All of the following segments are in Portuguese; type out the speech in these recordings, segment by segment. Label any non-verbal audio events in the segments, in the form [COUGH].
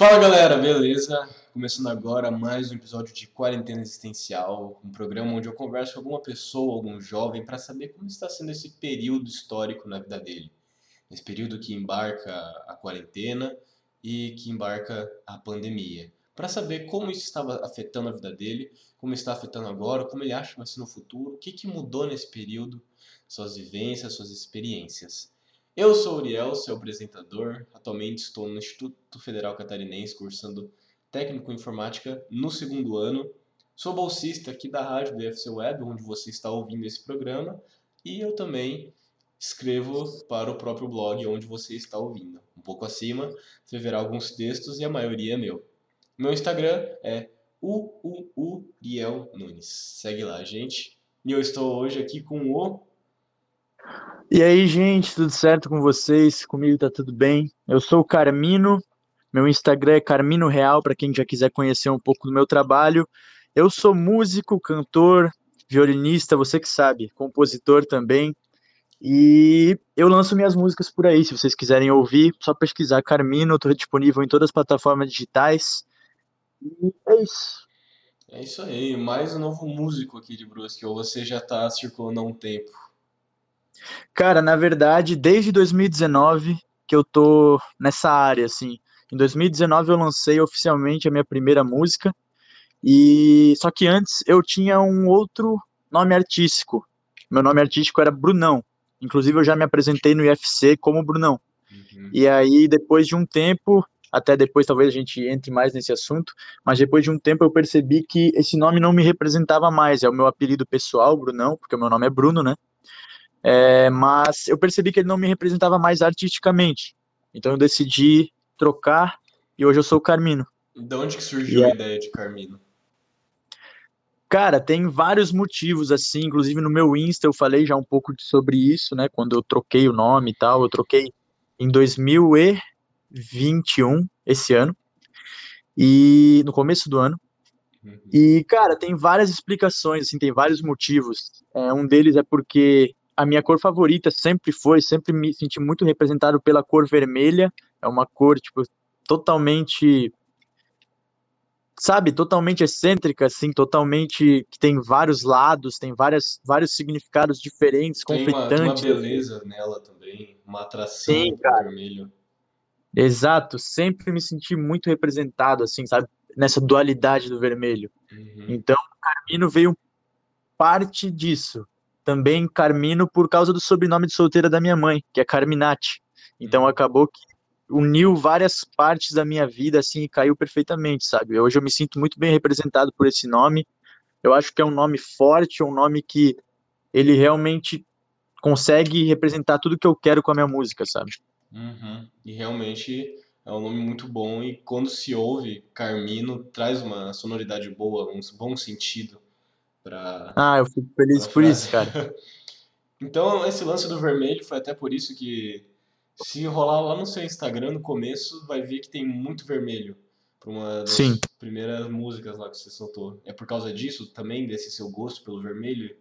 Fala galera, beleza? Começando agora mais um episódio de Quarentena Existencial, um programa onde eu converso com alguma pessoa, algum jovem, para saber como está sendo esse período histórico na vida dele. Esse período que embarca a quarentena e que embarca a pandemia. Para saber como isso estava afetando a vida dele, como está afetando agora, como ele acha que vai ser no futuro, o que, que mudou nesse período, suas vivências, suas experiências. Eu sou Uriel, seu apresentador. Atualmente estou no Instituto Federal Catarinense cursando técnico em informática no segundo ano. Sou bolsista aqui da rádio do UFC Web, onde você está ouvindo esse programa, e eu também escrevo para o próprio blog onde você está ouvindo. Um pouco acima, você verá alguns textos e a maioria é meu. Meu Instagram é uuriel Nunes. Segue lá, gente. E eu estou hoje aqui com o e aí, gente, tudo certo com vocês? Comigo tá tudo bem? Eu sou o Carmino, meu Instagram é Carmino Real, para quem já quiser conhecer um pouco do meu trabalho. Eu sou músico, cantor, violinista, você que sabe, compositor também. E eu lanço minhas músicas por aí, se vocês quiserem ouvir, só pesquisar Carmino, estou disponível em todas as plataformas digitais. E é isso. É isso aí, mais um novo músico aqui de Brusque, ou você já está circulando há um tempo? Cara, na verdade, desde 2019 que eu tô nessa área, assim. Em 2019 eu lancei oficialmente a minha primeira música, e só que antes eu tinha um outro nome artístico. Meu nome artístico era Brunão. Inclusive eu já me apresentei no IFC como Brunão. Uhum. E aí depois de um tempo, até depois talvez a gente entre mais nesse assunto, mas depois de um tempo eu percebi que esse nome não me representava mais, é o meu apelido pessoal, Brunão, porque o meu nome é Bruno, né? É, mas eu percebi que ele não me representava mais artisticamente. Então eu decidi trocar e hoje eu sou o Carmino. De onde que surgiu a ideia de Carmino? Cara, tem vários motivos, assim, inclusive no meu Insta eu falei já um pouco sobre isso, né, quando eu troquei o nome e tal, eu troquei em 2021, esse ano, e no começo do ano, uhum. e, cara, tem várias explicações, assim, tem vários motivos, é, um deles é porque a minha cor favorita sempre foi, sempre me senti muito representado pela cor vermelha. É uma cor, tipo, totalmente. Sabe, totalmente excêntrica, assim, totalmente. que tem vários lados, tem várias, vários significados diferentes, tem conflitantes. Tem uma beleza nela também, uma atração Sim, vermelho. Exato, sempre me senti muito representado, assim, sabe, nessa dualidade do vermelho. Uhum. Então, o Carmino veio parte disso também Carmino por causa do sobrenome de solteira da minha mãe, que é Carminati. Então uhum. acabou que uniu várias partes da minha vida assim e caiu perfeitamente, sabe? Hoje eu me sinto muito bem representado por esse nome. Eu acho que é um nome forte, um nome que ele realmente consegue representar tudo que eu quero com a minha música, sabe? Uhum. E realmente é um nome muito bom e quando se ouve Carmino traz uma sonoridade boa, um bom sentido Pra, ah, eu fico feliz por isso, cara. [LAUGHS] então, esse lance do vermelho foi até por isso que, se rolar lá no seu Instagram no começo, vai ver que tem muito vermelho. Pra uma das Sim. primeiras músicas lá que você soltou. É por causa disso também, desse seu gosto pelo vermelho?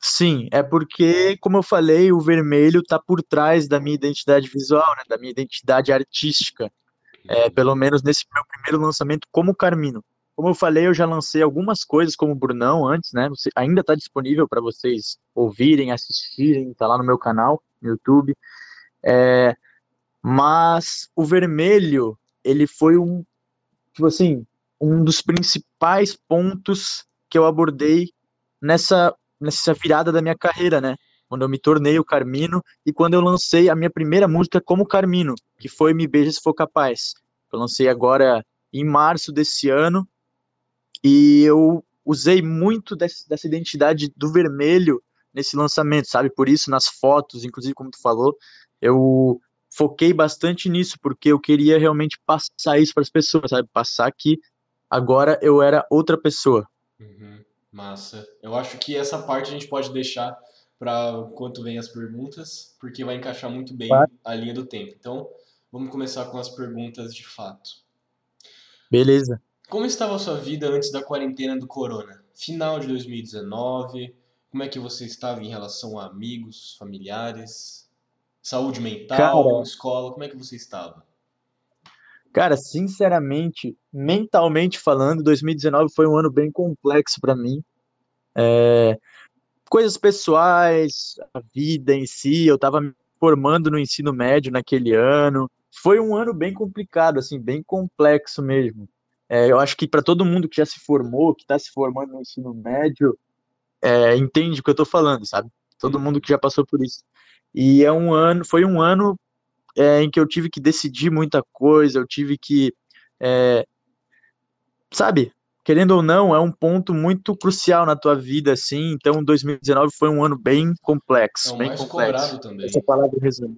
Sim, é porque, como eu falei, o vermelho tá por trás da minha identidade visual, né, da minha identidade artística. É, uhum. pelo menos nesse meu primeiro lançamento como Carmino. Como eu falei, eu já lancei algumas coisas como Brunão antes, né? Você, ainda está disponível para vocês ouvirem, assistirem, tá lá no meu canal, no YouTube. É, mas o vermelho, ele foi um, tipo assim, um dos principais pontos que eu abordei nessa, nessa virada da minha carreira, né? Quando eu me tornei o Carmino e quando eu lancei a minha primeira música como Carmino, que foi Me Beija Se For Capaz. Eu lancei agora em março desse ano e eu usei muito desse, dessa identidade do vermelho nesse lançamento, sabe? Por isso, nas fotos, inclusive, como tu falou, eu foquei bastante nisso, porque eu queria realmente passar isso para as pessoas, sabe? Passar que agora eu era outra pessoa. Uhum, massa. Eu acho que essa parte a gente pode deixar para enquanto vem as perguntas, porque vai encaixar muito bem claro. a linha do tempo. Então, vamos começar com as perguntas de fato. Beleza. Como estava a sua vida antes da quarentena do corona? Final de 2019, como é que você estava em relação a amigos, familiares, saúde mental, Cara, escola, como é que você estava? Cara, sinceramente, mentalmente falando, 2019 foi um ano bem complexo para mim. É, coisas pessoais, a vida em si, eu estava me formando no ensino médio naquele ano. Foi um ano bem complicado, assim, bem complexo mesmo. É, eu acho que para todo mundo que já se formou, que está se formando no ensino médio, é, entende o que eu estou falando, sabe? Todo mundo que já passou por isso. E é um ano, foi um ano é, em que eu tive que decidir muita coisa, eu tive que, é, sabe, querendo ou não, é um ponto muito crucial na tua vida, assim. Então, 2019 foi um ano bem complexo, É o bem mais complexo. cobrado também. Essa palavra resume.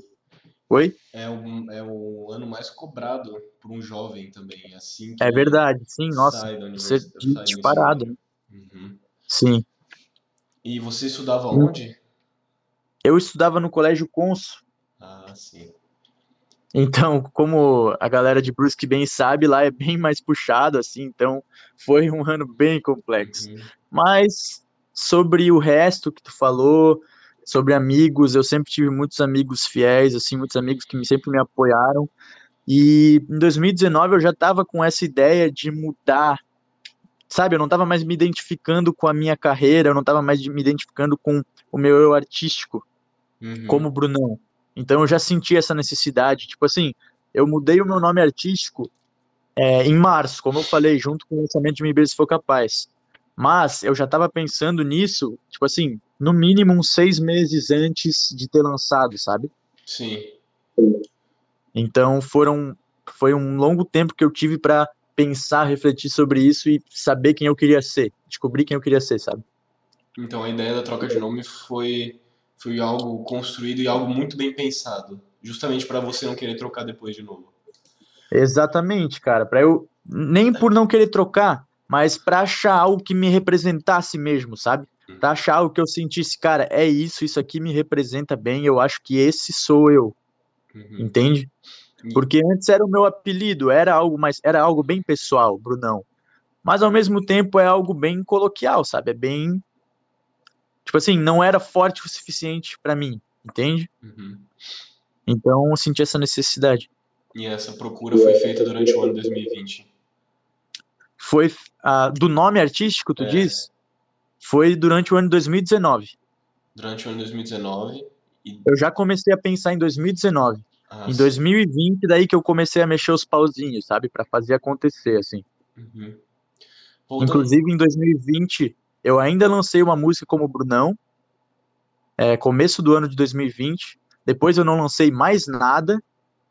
Oi? É o, é o ano mais cobrado por um jovem também, assim que É verdade, sim, nossa, você disparado. Uhum. Sim. E você estudava Hum. onde? Eu estudava no Colégio Conso, Ah, sim. então, como a galera de Brusque bem sabe, lá é bem mais puxado, assim, então foi um ano bem complexo. Uhum. Mas sobre o resto que tu falou, sobre amigos, eu sempre tive muitos amigos fiéis, assim, muitos amigos que sempre me apoiaram. E em 2019 eu já estava com essa ideia de mudar, sabe? Eu não estava mais me identificando com a minha carreira, eu não estava mais me identificando com o meu eu artístico, Uhum. como o Brunão. Então eu já senti essa necessidade. Tipo assim, eu mudei o meu nome artístico é, em março, como eu falei, junto com o lançamento de Me Beija Se For Capaz. Mas eu já estava pensando nisso, tipo assim, no mínimo uns seis meses antes de ter lançado, sabe? Sim. Então foram, foi um longo tempo que eu tive para pensar, refletir sobre isso e saber quem eu queria ser, descobrir quem eu queria ser, sabe? Então a ideia da troca de nome foi, foi algo construído e algo muito bem pensado, justamente para você não querer trocar depois de novo. Exatamente, cara, para eu nem por não querer trocar, mas para achar algo que me representasse mesmo, sabe? Pra achar algo que eu sentisse, cara, é isso, isso aqui me representa bem, eu acho que esse sou eu, Uhum. entende? Porque antes era o meu apelido, era algo mais, era algo bem pessoal, Brunão. Mas ao mesmo tempo é algo bem coloquial, sabe? É bem tipo assim, não era forte o suficiente pra mim, entende? Uhum. Então eu senti essa necessidade. E essa procura foi feita durante o ano 2020. Foi ah, do nome artístico, tu É. diz? Foi durante o ano 2019. Durante o ano 2019 e Eu já comecei a pensar em 2019. ah, Em sim. 2020, daí que eu comecei a mexer os pauzinhos, sabe? Pra fazer acontecer, assim. Uhum. Voltando- Inclusive, em 2020, eu ainda lancei uma música como Brunão, é, começo do ano de 2020. Depois eu não lancei mais nada.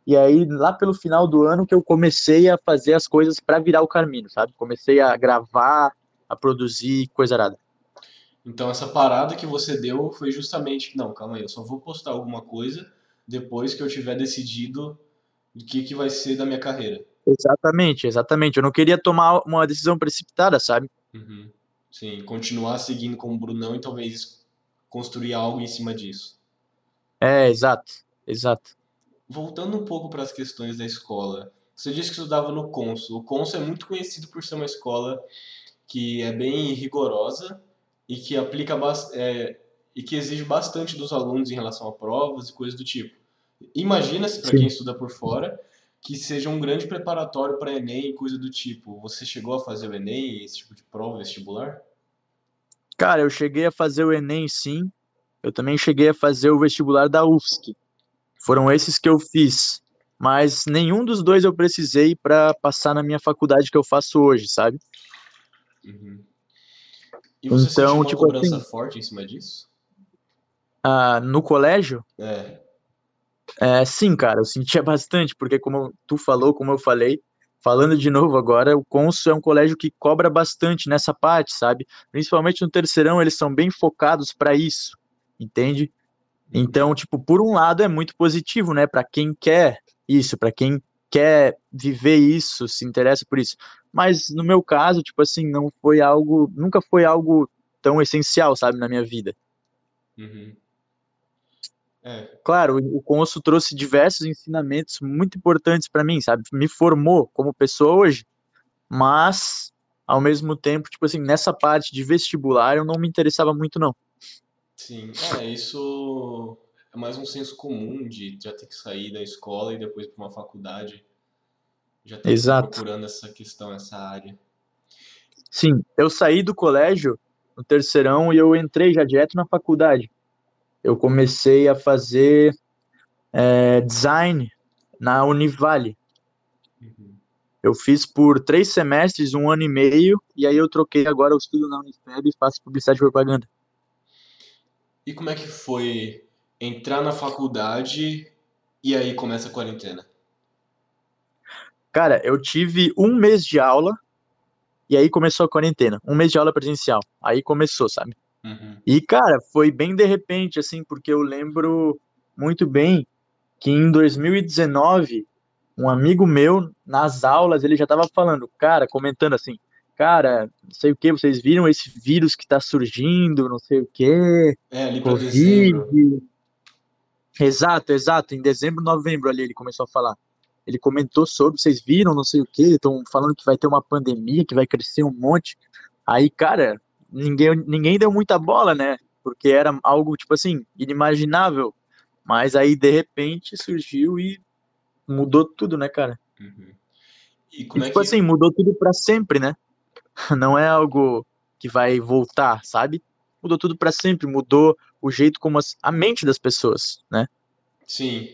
E aí, lá pelo final do ano, que eu comecei a fazer as coisas pra virar o caminho, sabe? Comecei a gravar, a produzir, coisa arada. Então essa parada que você deu foi justamente, não, calma aí, eu só vou postar alguma coisa depois que eu tiver decidido o que que vai ser da minha carreira. Exatamente, exatamente. Eu não queria tomar uma decisão precipitada, sabe? Uhum. Sim, continuar seguindo como Brunão e talvez construir algo em cima disso. É, exato, exato. Voltando um pouco para as questões da escola, você disse que estudava no Consul. O Consul é muito conhecido por ser uma escola que é bem rigorosa e que aplica é, e que exige bastante dos alunos em relação a provas e coisas do tipo. Imagina-se, para quem estuda por fora, que seja um grande preparatório para Enem e coisa do tipo. Você chegou a fazer o Enem, esse tipo de prova vestibular? Cara, eu cheguei a fazer o Enem, sim. Eu também cheguei a fazer o vestibular da UFSC. Foram esses que eu fiz. Mas nenhum dos dois eu precisei para passar na minha faculdade que eu faço hoje, sabe? Uhum. E você Então, uma tipo cobrança assim- forte em cima disso? Ah, no colégio, É. é, sim, cara, eu sentia [LAUGHS] bastante, porque como tu falou, como eu falei, falando de novo agora, o Consul é um colégio que cobra bastante nessa parte, sabe? Principalmente no terceirão, eles são bem focados para isso, entende? Então, tipo, por um lado é muito positivo, né, Pra quem quer isso, pra quem quer viver isso, se interessa por isso. Mas no meu caso, tipo assim, não foi algo, nunca foi algo tão essencial, sabe, na minha vida. Uhum. É, Claro, o Consul trouxe diversos ensinamentos muito importantes pra mim, sabe? Me formou como pessoa hoje, mas ao mesmo tempo, tipo assim, nessa parte de vestibular eu não me interessava muito não. sim. É, isso é mais um senso comum de já ter que sair da escola e depois para uma faculdade. Já estava Exato. procurando essa questão, essa área. Sim, eu saí do colégio no terceirão e eu entrei já direto na faculdade. Eu comecei a fazer é, design na Univale. Uhum. Eu fiz por três semestres, um ano e meio, e aí eu troquei agora o estudo na Unifeb e faço publicidade e propaganda. E como é que foi entrar na faculdade e aí começa a quarentena? Cara, eu tive um mês de aula e aí começou a quarentena. Um mês de aula presencial. Aí começou, sabe? Uhum. E, cara, foi bem de repente, assim, porque eu lembro muito bem que em 2019, um amigo meu, nas aulas, ele já tava falando, cara, comentando assim, cara, não sei o que, vocês viram esse vírus que tá surgindo, não sei o que, É, ali. Covid. Exato, exato, em dezembro, novembro ali ele começou a falar. Ele comentou sobre, vocês viram, não sei o que, estão falando que vai ter uma pandemia, que vai crescer um monte. Aí, cara, ninguém, ninguém deu muita bola, né? Porque era algo, tipo assim, inimaginável. Mas aí, de repente, surgiu e mudou tudo, né, cara? Uhum. E E, é tipo que. assim, mudou tudo pra sempre, né? [LAUGHS] Não é algo que vai voltar, sabe? Mudou tudo pra sempre, mudou o jeito como as, a mente das pessoas, né? Sim,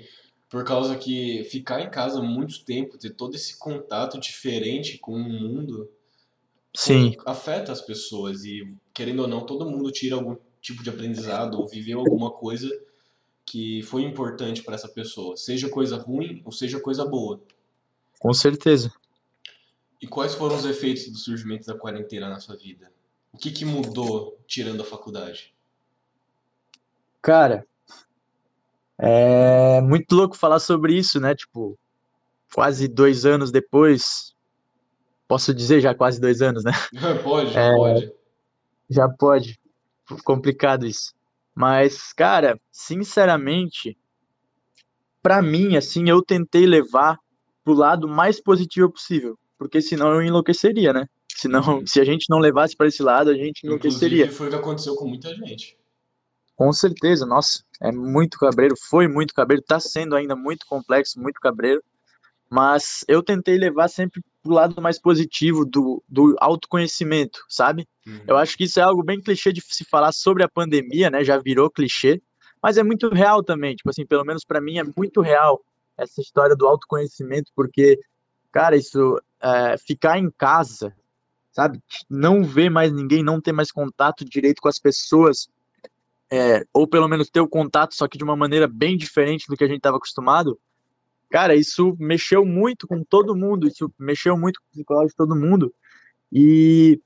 por causa que ficar em casa muito tempo, ter todo esse contato diferente com o mundo, Sim, afeta as pessoas e, querendo ou não, todo mundo tira algum tipo de aprendizado ou viveu alguma coisa que foi importante para essa pessoa, seja coisa ruim ou seja coisa boa. com certeza. E quais foram os efeitos do surgimento da quarentena na sua vida? O que que mudou tirando a faculdade? Cara, é muito louco falar sobre isso, né? Tipo, quase dois anos depois, posso dizer já quase dois anos, né? [LAUGHS] Pode, já pode. Já pode. Complicado isso. Mas, cara, sinceramente, pra mim, assim, eu tentei levar pro lado mais positivo possível, porque senão eu enlouqueceria, né? Senão, se a gente não levasse para esse lado, a gente enlouqueceria. Inclusive, foi o que aconteceu com muita gente. Com certeza, nossa, é muito cabreiro, foi muito cabreiro, tá sendo ainda muito complexo, muito cabreiro, mas eu tentei levar sempre pro lado mais positivo do, do autoconhecimento, sabe? Uhum. Eu acho que isso é algo bem clichê de se falar sobre a pandemia, né? Já virou clichê, mas é muito real também. Tipo assim, pelo menos para mim é muito real essa história do autoconhecimento, porque, cara, isso é, ficar em casa, sabe? Não ver mais ninguém, não ter mais contato direito com as pessoas, é, ou pelo menos ter o contato, só que de uma maneira bem diferente do que a gente estava acostumado. Cara, isso mexeu muito com todo mundo, isso mexeu muito com o psicológico de todo mundo. E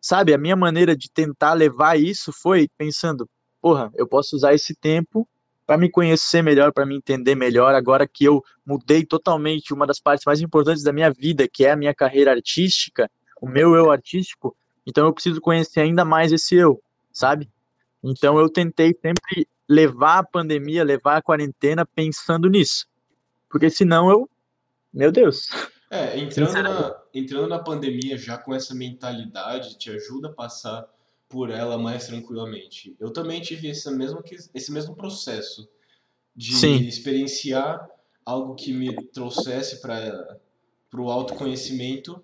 sabe, a minha maneira de tentar levar isso foi pensando, porra, eu posso usar esse tempo para me conhecer melhor, para me entender melhor, agora que eu mudei totalmente uma das partes mais importantes da minha vida, que é a minha carreira artística, o meu eu artístico, então eu preciso conhecer ainda mais esse eu, sabe? Então eu tentei sempre levar a pandemia, levar a quarentena pensando nisso. Porque senão eu, meu Deus. É, [LAUGHS] entrando na, entrando na pandemia já com essa mentalidade te ajuda a passar por ela mais tranquilamente. Eu também tive esse mesmo, esse mesmo processo de Sim. experienciar algo que me trouxesse para o autoconhecimento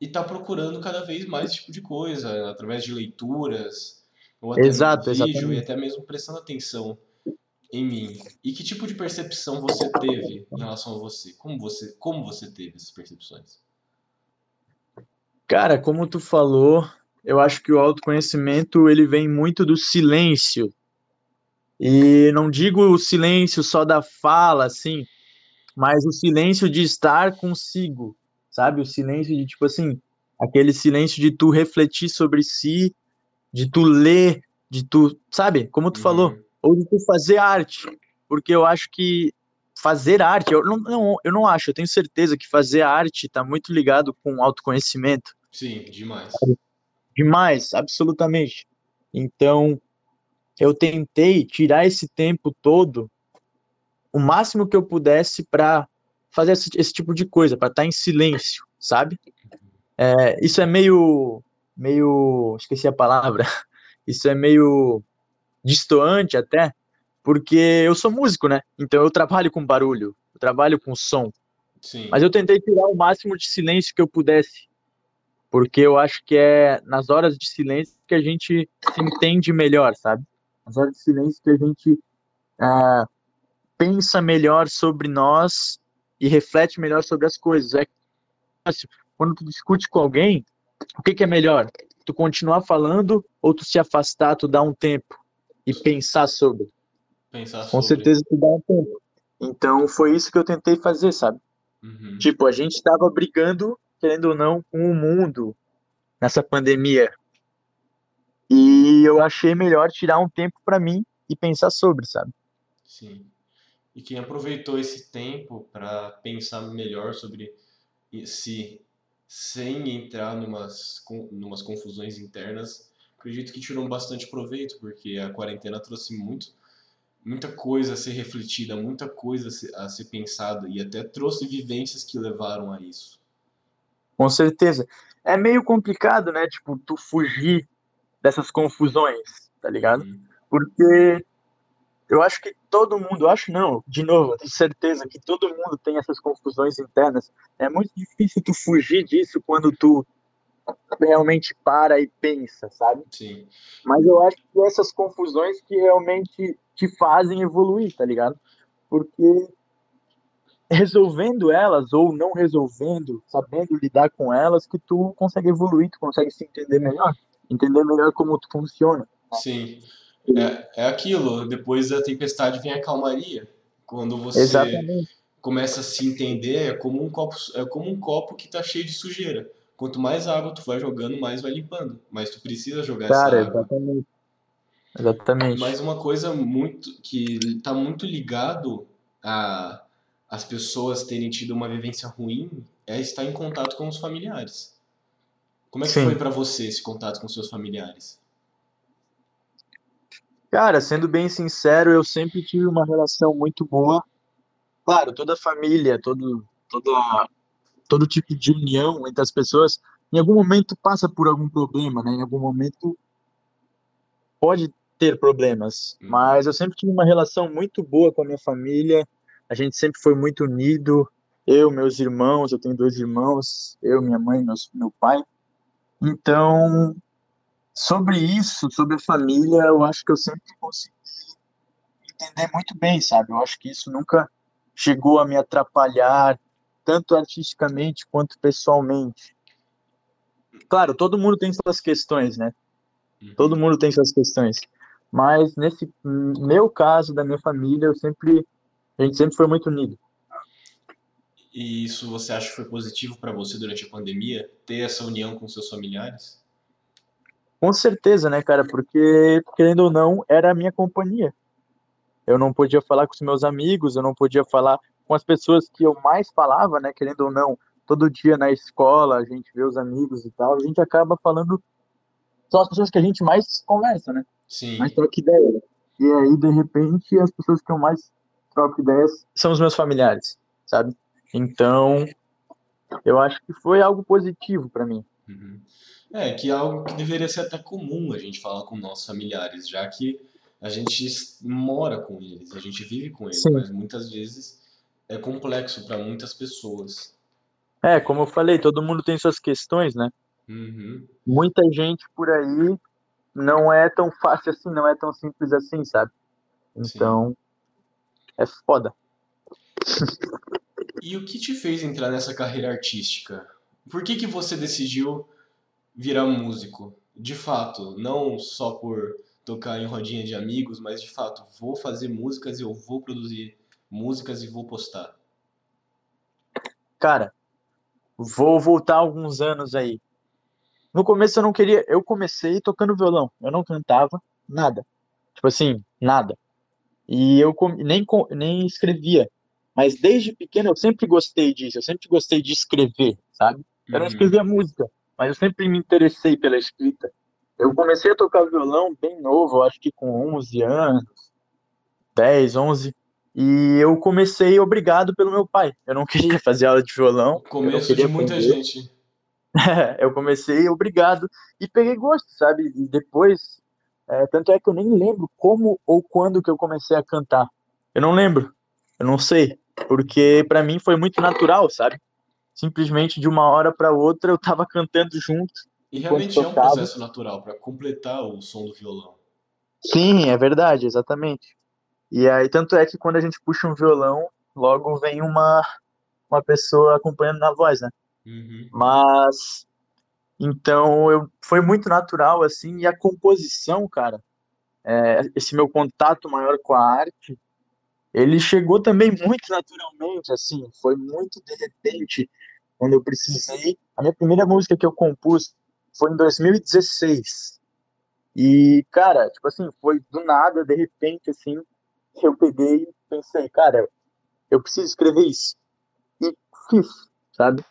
e tá procurando cada vez mais esse tipo de coisa, através de leituras, ou até Exato, vídeo, e exatamente. até mesmo prestando atenção em mim. E que tipo de percepção você teve em relação a você? Como você, como você teve essas percepções? Cara, como tu falou, eu acho que o autoconhecimento ele vem muito do silêncio. E não digo o silêncio só da fala, assim, mas o silêncio de estar consigo, sabe? O silêncio de, tipo assim, aquele silêncio de tu refletir sobre si, de tu ler, de tu, sabe? Como tu falou, Uhum. ou de tu fazer arte. Porque eu acho que fazer arte, eu não, não, eu não acho, eu tenho certeza que fazer arte está muito ligado com autoconhecimento. Sim, demais. Demais, absolutamente. Então, eu tentei tirar esse tempo todo, o máximo que eu pudesse para fazer esse, esse tipo de coisa, para estar em silêncio, sabe? É, isso é meio, meio, esqueci a palavra. [LAUGHS] Isso é meio distoante até, porque eu sou músico, né? Então eu trabalho com barulho, eu trabalho com som. Sim. Mas eu tentei tirar o máximo de silêncio que eu pudesse, porque eu acho que é nas horas de silêncio que a gente se entende melhor, sabe? Nas horas de silêncio que a gente é, pensa melhor sobre nós e reflete melhor sobre as coisas. É quando tu discute com alguém, o que, que é melhor? Tu continuar falando ou tu se afastar, tu dar um tempo e pensar sobre? Pensar Com sobre. certeza tu dá um tempo. Então foi isso que eu tentei fazer, sabe? Uhum. Tipo, a gente estava brigando, querendo ou não, com o mundo nessa pandemia. E eu achei melhor tirar um tempo para mim e pensar sobre, sabe? Sim. E quem aproveitou esse tempo para pensar melhor sobre si, sem entrar numas, numas confusões internas, acredito que tirou bastante proveito, porque a quarentena trouxe muito, muita coisa a ser refletida, muita coisa a ser, a ser pensada, e até trouxe vivências que levaram a isso. Com certeza. É meio complicado, né? Tipo, tu fugir dessas confusões, tá ligado? Uhum. Porque eu acho que todo mundo, eu acho não, de novo, tenho certeza que todo mundo tem essas confusões internas. É muito difícil tu fugir disso quando tu realmente para e pensa, sabe? Sim. Mas eu acho que essas confusões que realmente te fazem evoluir, tá ligado? Porque resolvendo elas ou não resolvendo, sabendo lidar com elas, que tu consegue evoluir, tu consegue se entender melhor, entender melhor como tu funciona. Sim. É, é aquilo, depois da tempestade vem a calmaria. Quando você Exatamente. começa a se entender, é como um copo, é como um copo que tá cheio de sujeira. Quanto mais água tu vai jogando, mais vai limpando. Mas tu precisa jogar Cara, essa água. exatamente. Exatamente. Mas uma coisa muito que tá muito ligado a as pessoas terem tido uma vivência ruim é estar em contato com os familiares. Como é que Sim. foi pra você esse contato com seus familiares? Cara, sendo bem sincero, eu sempre tive uma relação muito boa. Claro, toda família, todo, toda, todo tipo de união entre as pessoas, em algum momento passa por algum problema, né? Em algum momento pode ter problemas, Uhum. mas eu sempre tive uma relação muito boa com a minha família. A gente sempre foi muito unido. Eu, meus irmãos, eu tenho dois irmãos, eu, minha mãe, meus, meu pai. Então, sobre isso, sobre a família, eu acho que eu sempre consegui entender muito bem, sabe? Eu acho que isso nunca chegou a me atrapalhar, tanto artisticamente quanto pessoalmente. Claro, todo mundo tem suas questões, né? Uhum. Todo mundo tem suas questões. Mas nesse meu caso, da minha família, eu sempre, a gente sempre foi muito unido. E isso você acha que foi positivo pra você durante a pandemia? Ter essa união com seus familiares? Com certeza, né, cara? Porque, querendo ou não, era a minha companhia. Eu não podia falar com os meus amigos, eu não podia falar com as pessoas que eu mais falava, né? Querendo ou não, todo dia na escola, a gente vê os amigos e tal, a gente acaba falando. São as pessoas que a gente mais conversa, né? Sim. Mais troca ideia. E aí, de repente, as pessoas que eu mais troco ideias são os meus familiares, sabe? Então, eu acho que foi algo positivo para mim. Uhum. É, que é algo que deveria ser até comum a gente falar com nossos familiares, já que a gente mora com eles, a gente vive com eles, Sim. mas muitas vezes é complexo para muitas pessoas. É, como eu falei, todo mundo tem suas questões, né? Uhum. Muita gente por aí não é tão fácil assim, não é tão simples assim, sabe? Então, é foda. E o que te fez entrar nessa carreira artística? Por que que você decidiu virar músico? De fato, não só por tocar em rodinha de amigos, mas de fato, vou fazer músicas e eu vou produzir músicas e vou postar. Cara, vou voltar alguns anos aí. No começo eu não queria, eu comecei tocando violão, eu não cantava nada. Tipo assim, nada. E eu nem nem escrevia. Mas desde pequeno eu sempre gostei disso, eu sempre gostei de escrever, sabe? Eu não Uhum. escrevia música, mas eu sempre me interessei pela escrita. Eu comecei a tocar violão bem novo, acho que com 11 anos, 10, 11. E eu comecei obrigado pelo meu pai. Eu não [LAUGHS] queria fazer aula de violão, Começo de muita aprender. gente. [LAUGHS] eu comecei obrigado e peguei gosto, sabe? E depois, é, tanto é que eu nem lembro como ou quando que eu comecei a cantar. Eu não lembro, eu não sei. porque para mim foi muito natural, sabe? Simplesmente de uma hora para outra eu tava cantando junto. E realmente é um processo natural para completar o som do violão. Sim, é verdade, exatamente. E aí tanto é que quando a gente puxa um violão, logo vem uma uma pessoa acompanhando na voz, né? Uhum. Mas então eu foi muito natural assim e a composição, cara, é, esse meu contato maior com a arte, ele chegou também muito naturalmente, assim, foi muito de repente, quando eu precisei. A minha primeira música que eu compus foi em 2016. E, cara, tipo assim, foi do nada, de repente, assim, eu peguei e pensei, cara, eu preciso escrever isso. E fiz, sabe?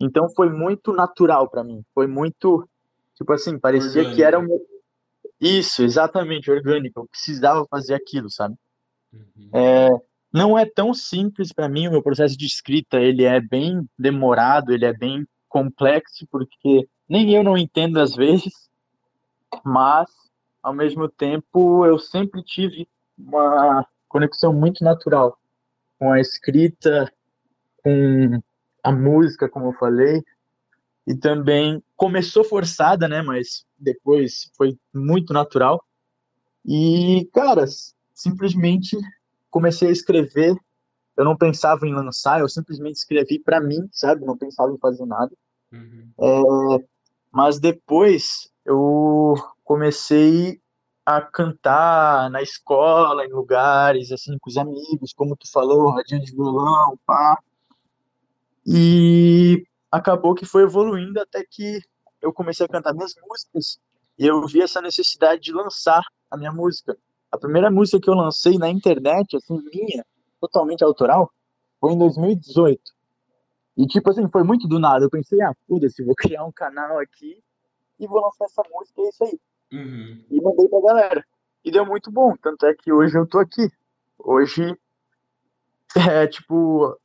Então foi muito natural para mim, foi muito, tipo assim, parecia orgânico. que era um isso, exatamente, orgânico. Eu precisava fazer aquilo, sabe? Uhum. É, não é tão simples para mim o meu processo de escrita. Ele é bem demorado, ele é bem complexo, porque nem eu não entendo às vezes, mas ao mesmo tempo eu sempre tive uma conexão muito natural com a escrita, com a música, como eu falei, e também começou forçada, né? Mas depois foi muito natural. E, cara, simplesmente comecei a escrever. Eu não pensava em lançar, eu simplesmente escrevi para mim, sabe? Não pensava em fazer nada. Uhum. É, mas depois eu comecei a cantar na escola, em lugares, assim, com os amigos, como tu falou, radinho de violão, pá. E acabou que foi evoluindo até que eu comecei a cantar minhas músicas e eu vi essa necessidade de lançar a minha música. A primeira música que eu lancei na internet, assim, minha, totalmente autoral, foi em 2018. E, tipo assim, foi muito do nada. Eu pensei, ah, foda-se, vou [LAUGHS] criar um canal aqui e vou lançar essa música, é isso aí. Uhum. E mandei pra galera. E deu muito bom. Tanto é que hoje eu tô aqui. Hoje, [LAUGHS] é, tipo,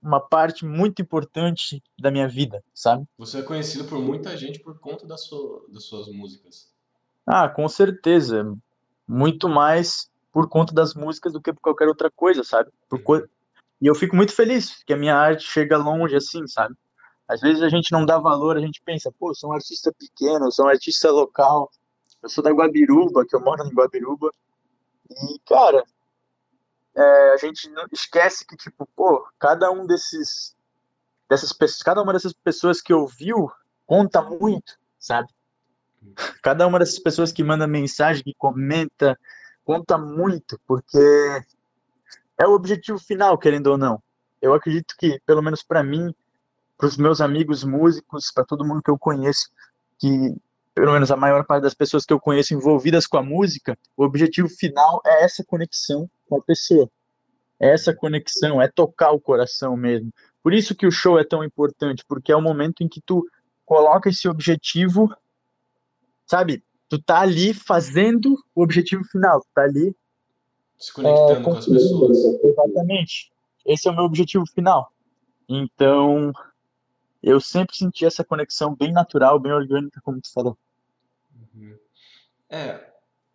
uma parte muito importante da minha vida, sabe? Você é conhecido por muita gente por conta da sua, das suas músicas. Ah, com certeza. Muito mais por conta das músicas do que por qualquer outra coisa, sabe? Co... E eu fico muito feliz que a minha arte chega longe assim, sabe? Às vezes a gente não dá valor, a gente pensa, pô, sou um artista pequeno, sou um artista local, eu sou da Guabiruba, que eu moro em Guabiruba. E, cara, é, a gente esquece que, tipo, pô, cada um desses, dessas pessoas, cada uma dessas pessoas que ouviu conta muito, sabe? Cada uma dessas pessoas que manda mensagem, que comenta, conta muito, porque é o objetivo final, querendo ou não. Eu acredito que, pelo menos para mim, para os meus amigos músicos, para todo mundo que eu conheço, que pelo menos a maior parte das pessoas que eu conheço envolvidas com a música, o objetivo final é essa conexão com a pessoa. É essa conexão, é tocar o coração mesmo. Por isso que o show é tão importante, porque é o momento em que tu coloca esse objetivo, sabe? Tu tá ali fazendo o objetivo final, tu tá ali se conectando é, com, com as pessoas. Exatamente. Esse é o meu objetivo final. Então, eu sempre senti essa conexão bem natural, bem orgânica, como tu falou. Uhum. É,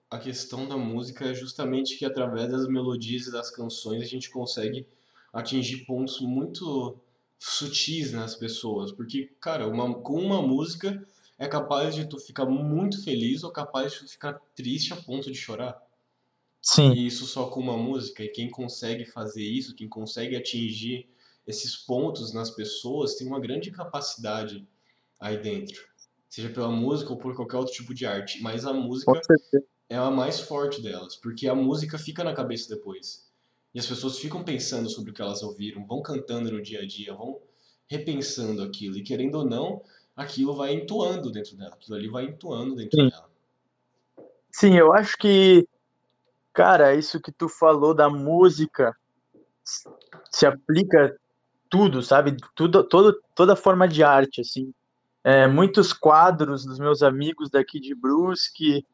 a questão da música é justamente que através das melodias e das canções a gente consegue atingir pontos muito sutis nas pessoas, porque, cara, uma, com uma música é capaz de tu ficar muito feliz ou capaz de tu ficar triste a ponto de chorar. Sim. E isso só com uma música, e quem consegue fazer isso, quem consegue atingir esses pontos nas pessoas, tem uma grande capacidade aí dentro. Seja pela música ou por qualquer outro tipo de arte. Mas a música é a mais forte delas, porque a música fica na cabeça depois. E as pessoas ficam pensando sobre o que elas ouviram, vão cantando no dia a dia, vão repensando aquilo. E querendo ou não, aquilo vai entoando dentro dela. Aquilo ali vai entoando dentro Sim. dela. Sim, eu acho que, cara, isso que tu falou da música se aplica tudo, sabe? Tudo, todo, toda forma de arte, assim. É, muitos quadros dos meus amigos daqui de Brusque,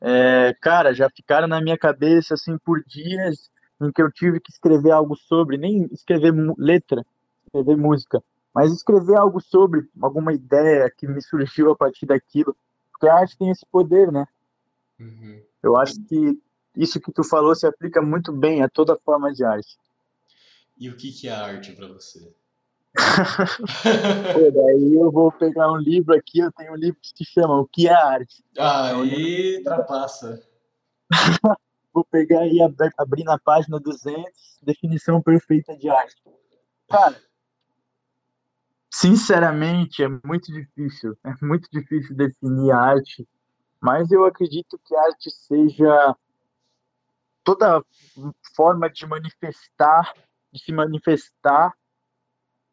é, cara, já ficaram na minha cabeça assim por dias em que eu tive que escrever algo sobre, nem escrever letra, escrever música, mas escrever algo sobre alguma ideia que me surgiu a partir daquilo, porque a arte tem esse poder, né? Uhum. Eu acho que isso que tu falou se aplica muito bem a toda forma de arte. E o que, que é arte para você? [LAUGHS] Pô, daí eu vou pegar um livro aqui, eu tenho um livro que se chama O que é arte? Aí ultrapassa. [LAUGHS] vou pegar e ab abrir na página 200, definição perfeita de arte. Cara, sinceramente, é muito difícil, é muito difícil definir a arte, mas eu acredito que a arte seja toda forma de manifestar, de se manifestar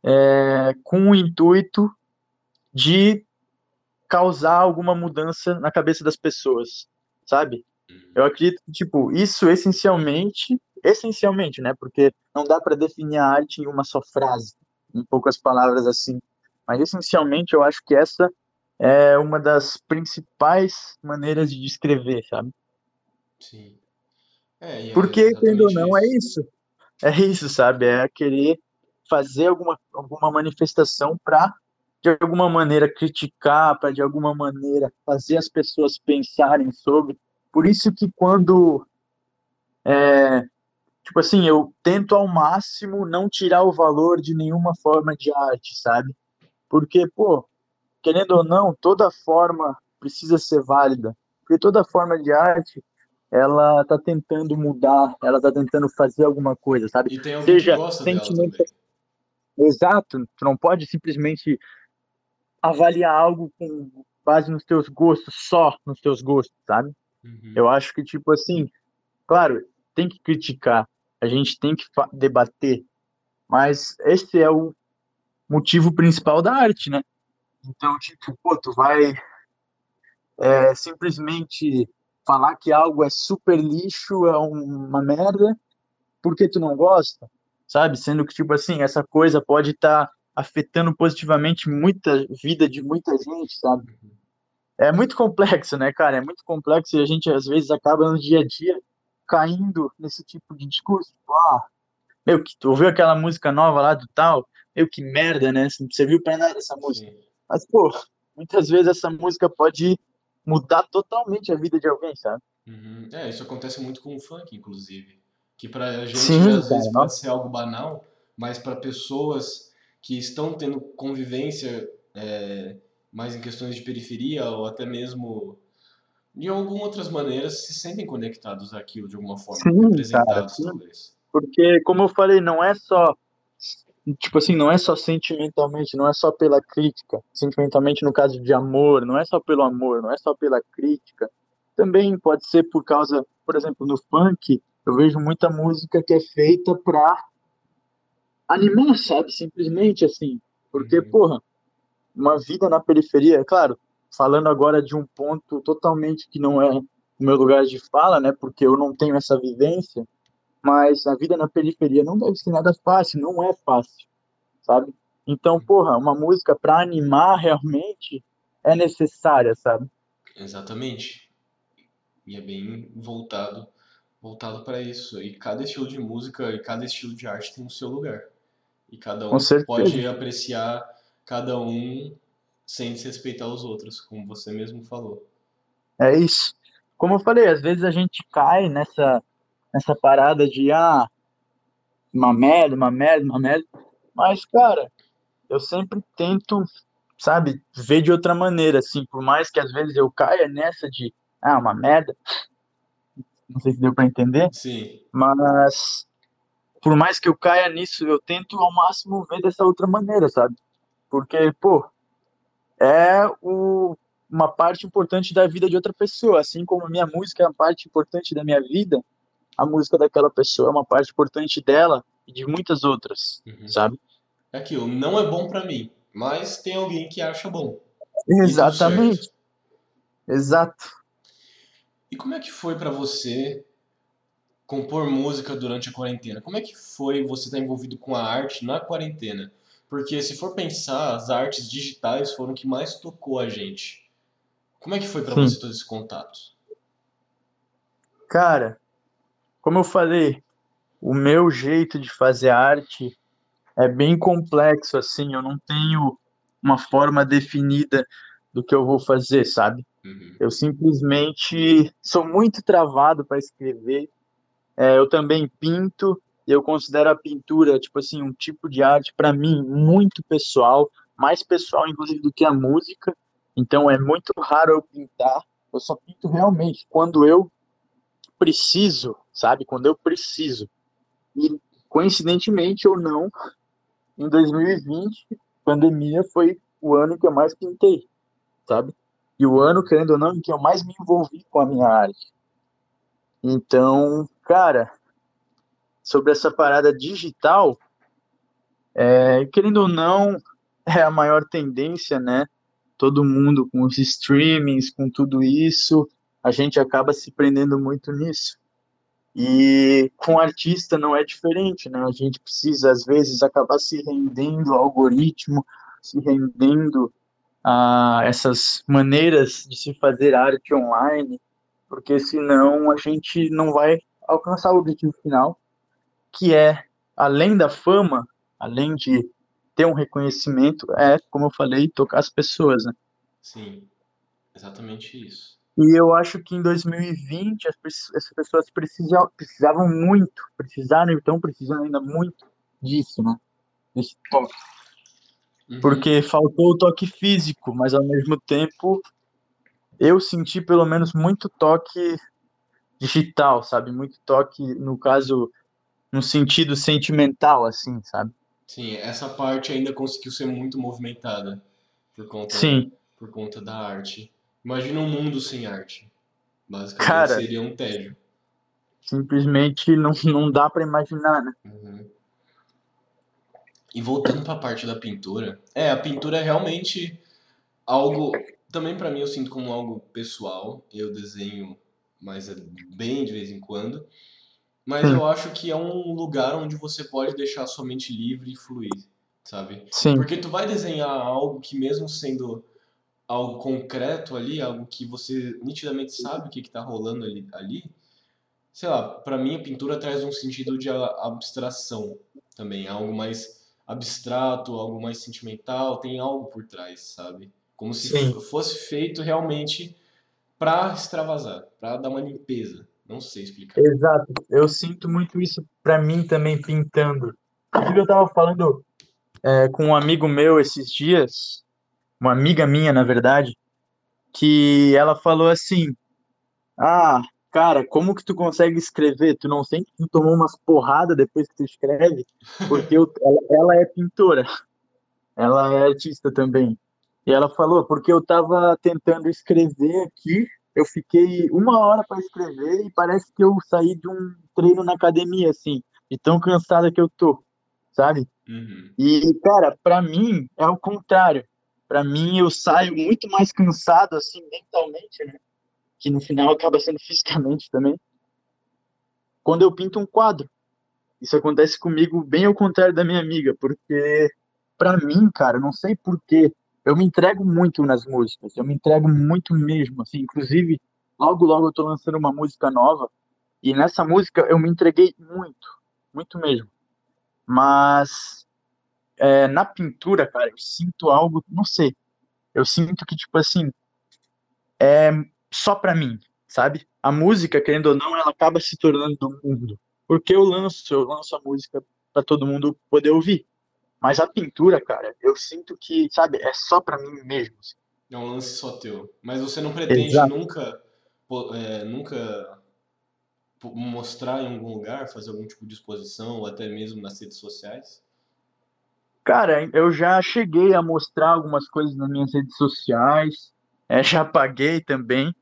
é, com o intuito de causar alguma mudança na cabeça das pessoas, sabe? Uhum. Eu acredito que, tipo, isso essencialmente, essencialmente, né? Porque não dá para definir a arte em uma só frase, em poucas palavras assim. Mas essencialmente eu acho que essa é uma das principais maneiras de descrever, sabe? Sim. É, é Porque, tendo ou não, é isso. é isso. É isso, sabe? É querer fazer alguma, alguma manifestação para, de alguma maneira, criticar, para, de alguma maneira, fazer as pessoas pensarem sobre. Por isso que quando. É, tipo assim, eu tento ao máximo não tirar o valor de nenhuma forma de arte, sabe? Porque, pô, querendo ou não, toda forma precisa ser válida. Porque toda forma de arte ela tá tentando mudar, ela tá tentando fazer alguma coisa, sabe? E tem alguém Seja que gosta sentimento... dela Exato, tu não pode simplesmente avaliar algo com base nos teus gostos, só nos teus gostos, sabe? Uhum. Eu acho que, tipo assim, claro, tem que criticar, a gente tem que debater, mas esse é o motivo principal da arte, né? Então, tipo, pô, tu vai é, simplesmente falar que algo é super lixo, é uma merda, porque tu não gosta, sabe? Sendo que, tipo assim, essa coisa pode estar tá afetando positivamente muita vida de muita gente, sabe? É muito complexo, né, cara? É muito complexo e a gente, às vezes, acaba no dia a dia caindo nesse tipo de discurso. Tipo, ah, meu, que tu ouviu aquela música nova lá do tal? Meu, que merda, né? Você não serviu pra nada essa música. Sim. Mas, pô, muitas vezes essa música pode mudar totalmente a vida de alguém, sabe? Uhum. É, isso acontece muito com o funk, inclusive. Que pra gente, Sim, às vezes, pode ser algo banal, mas para pessoas que estão tendo convivência é, mais em questões de periferia ou até mesmo de algumas outras maneiras se sentem conectados àquilo de alguma forma, sim, representados cara, talvez. Porque, como eu falei, não é só tipo assim, não é só sentimentalmente, não é só pela crítica, sentimentalmente no caso de amor, não é só pelo amor, não é só pela crítica, também pode ser por causa, por exemplo, no funk, eu vejo muita música que é feita pra animar, sabe? Simplesmente assim. Porque, uhum. porra, uma vida na periferia, claro, falando agora de um ponto totalmente que não é o meu lugar de fala, né? Porque eu não tenho essa vivência, mas a vida na periferia não deve ser nada fácil, não é fácil, sabe? Então, porra, uma música para animar realmente é necessária, sabe? Exatamente. E é bem voltado voltado para isso. E cada estilo de música e cada estilo de arte tem o seu lugar. E cada um pode apreciar cada um sem desrespeitar os outros, como você mesmo falou. É isso. Como eu falei, às vezes a gente cai nessa, nessa parada de ah, uma merda, uma merda, uma merda. Mas, cara, eu sempre tento, sabe, ver de outra maneira, assim, por mais que às vezes eu caia nessa de ah, uma merda, não sei se deu para entender. Sim. Mas por mais que eu caia nisso, eu tento ao máximo ver dessa outra maneira, sabe? Porque, pô, é o, uma parte importante da vida de outra pessoa, assim como a minha música é uma parte importante da minha vida, a música daquela pessoa é uma parte importante dela e de muitas outras, uhum. sabe? É aquilo, não é bom para mim, mas tem alguém que acha bom. Exatamente. Exato. E como é que foi para você compor música durante a quarentena? Como é que foi você estar envolvido com a arte na quarentena? Porque se for pensar, as artes digitais foram o que mais tocou a gente. Como é que foi para você todo esse contato? Cara, como eu falei, o meu jeito de fazer arte é bem complexo, assim, eu não tenho uma forma definida do que eu vou fazer, sabe? Uhum. Eu simplesmente sou muito travado para escrever. É, eu também pinto, eu considero a pintura, tipo assim, um tipo de arte, para mim, muito pessoal, mais pessoal, inclusive, do que a música. Então, é muito raro eu pintar. Eu só pinto realmente quando eu preciso, sabe? Quando eu preciso. E, coincidentemente ou não, em 2020, pandemia foi o ano que eu mais pintei, sabe? E o ano, querendo ou não, em que eu mais me envolvi com a minha arte. Então, cara, sobre essa parada digital, é, querendo ou não, é a maior tendência, né? Todo mundo com os streamings, com tudo isso, a gente acaba se prendendo muito nisso. E com artista não é diferente, né? A gente precisa, às vezes, acabar se rendendo ao algoritmo, se rendendo a essas maneiras de se fazer arte online, porque senão a gente não vai alcançar o objetivo final, que é, além da fama, além de ter um reconhecimento, é, como eu falei, tocar as pessoas, né? Sim, exatamente isso. E eu acho que em 2020 as, as pessoas precisam, precisavam muito, precisaram, então precisam ainda muito disso, né? Desse toque. Uhum. Porque faltou o toque físico, mas ao mesmo tempo eu senti pelo menos muito toque digital, sabe? Muito toque, no caso, no sentido sentimental, assim, sabe? Sim, essa parte ainda conseguiu ser muito movimentada por conta, Sim. por conta da arte. Imagina um mundo sem arte. Basicamente Cara, seria um tédio. Simplesmente não, não dá para imaginar, né? Uhum. E voltando para a parte da pintura, é, a pintura é realmente algo, também para mim eu sinto como algo pessoal. Eu desenho, mas é bem de vez em quando. Mas Sim. eu acho que é um lugar onde você pode deixar sua mente livre e fluir, sabe? Sim. Porque tu vai desenhar algo que mesmo sendo algo concreto ali, algo que você nitidamente sabe o que está rolando ali, ali, sei lá, para mim a pintura traz um sentido de abstração também, algo mais abstrato, algo mais sentimental, tem algo por trás, sabe? Como se Sim. fosse feito realmente para extravasar, para dar uma limpeza. Não sei explicar. Exato. Eu sinto muito isso para mim também pintando. Inclusive eu tava falando é, com um amigo meu esses dias, uma amiga minha, na verdade, que ela falou assim: "Ah, cara, como que tu consegue escrever? Tu não sente que tu tomou umas porradas depois que tu escreve? Porque eu, ela, ela é pintora, ela é artista também. E ela falou, porque eu tava tentando escrever aqui eu fiquei uma hora para escrever e parece que eu saí de um treino na academia, assim, de tão cansada que eu tô, sabe? Uhum. E, cara, para mim é o contrário. Para mim eu saio muito mais cansado, assim, mentalmente, né? Que no final acaba sendo [LAUGHS] fisicamente também. Quando eu pinto um quadro. Isso acontece comigo bem ao contrário da minha amiga, porque para mim, cara, não sei porquê, eu me entrego muito nas músicas, eu me entrego muito mesmo, assim, inclusive, logo, logo eu tô lançando uma música nova, e nessa música eu me entreguei muito, muito mesmo. Mas é, na pintura, cara, eu sinto algo, não sei, eu sinto que, tipo assim, é só pra mim, sabe? A música, querendo ou não, ela acaba se tornando do mundo. Porque eu lanço, eu lanço a música para todo mundo poder ouvir. Mas a pintura, cara, eu sinto que, sabe, é só para mim mesmo. Assim. É um lance só teu. Mas você não pretende Exato. nunca, é, nunca mostrar em algum lugar, fazer algum tipo de exposição, ou até mesmo nas redes sociais? Cara, eu já cheguei a mostrar algumas coisas nas minhas redes sociais, é, já paguei também,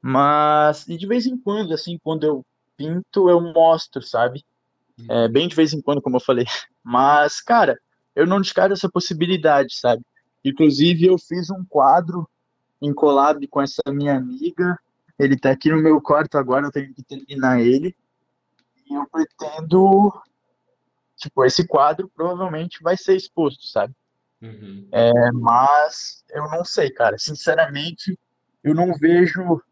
mas e de vez em quando, assim, quando eu pinto, eu mostro, sabe? É, bem de vez em quando, como eu falei. [LAUGHS] Mas, cara, eu não descarto essa possibilidade, sabe? Inclusive, eu fiz um quadro em collab com essa minha amiga. Ele tá aqui no meu quarto agora, eu tenho que terminar ele. E eu pretendo. Tipo, esse quadro provavelmente vai ser exposto, sabe? Uhum. É, mas eu não sei, cara. Sinceramente, eu não vejo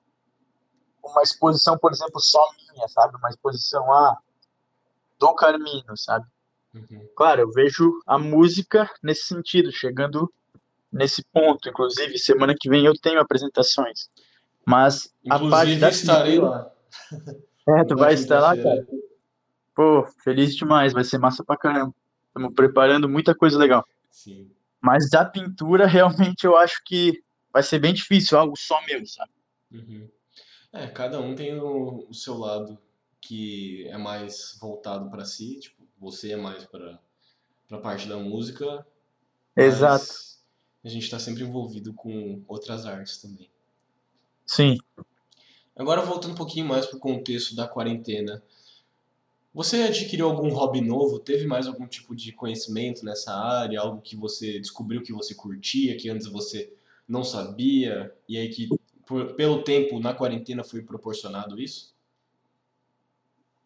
uma exposição, por exemplo, só minha, sabe? Uma exposição ah, do Carmino, sabe? Uhum. Claro, eu vejo a música nesse sentido, chegando nesse ponto. Inclusive, semana que vem eu tenho apresentações. Mas Inclusive, a parte da estarei lá. [LAUGHS] É, tu vai estar lá, cara. Pô, feliz demais, vai ser massa pra caramba. Estamos preparando muita coisa legal. Sim. Mas da pintura, realmente, eu acho que vai ser bem difícil, algo só meu, sabe? Uhum. É, cada um tem o, o seu lado que é mais voltado para si, tipo, você é mais para a parte da música, Exato. a gente está sempre envolvido com outras artes também. Sim. Agora voltando um pouquinho mais pro contexto da quarentena, você adquiriu algum hobby novo? Teve mais algum tipo de conhecimento nessa área? Algo que você descobriu que você curtia, que antes você não sabia? E aí que, por- pelo tempo, na quarentena foi proporcionado isso?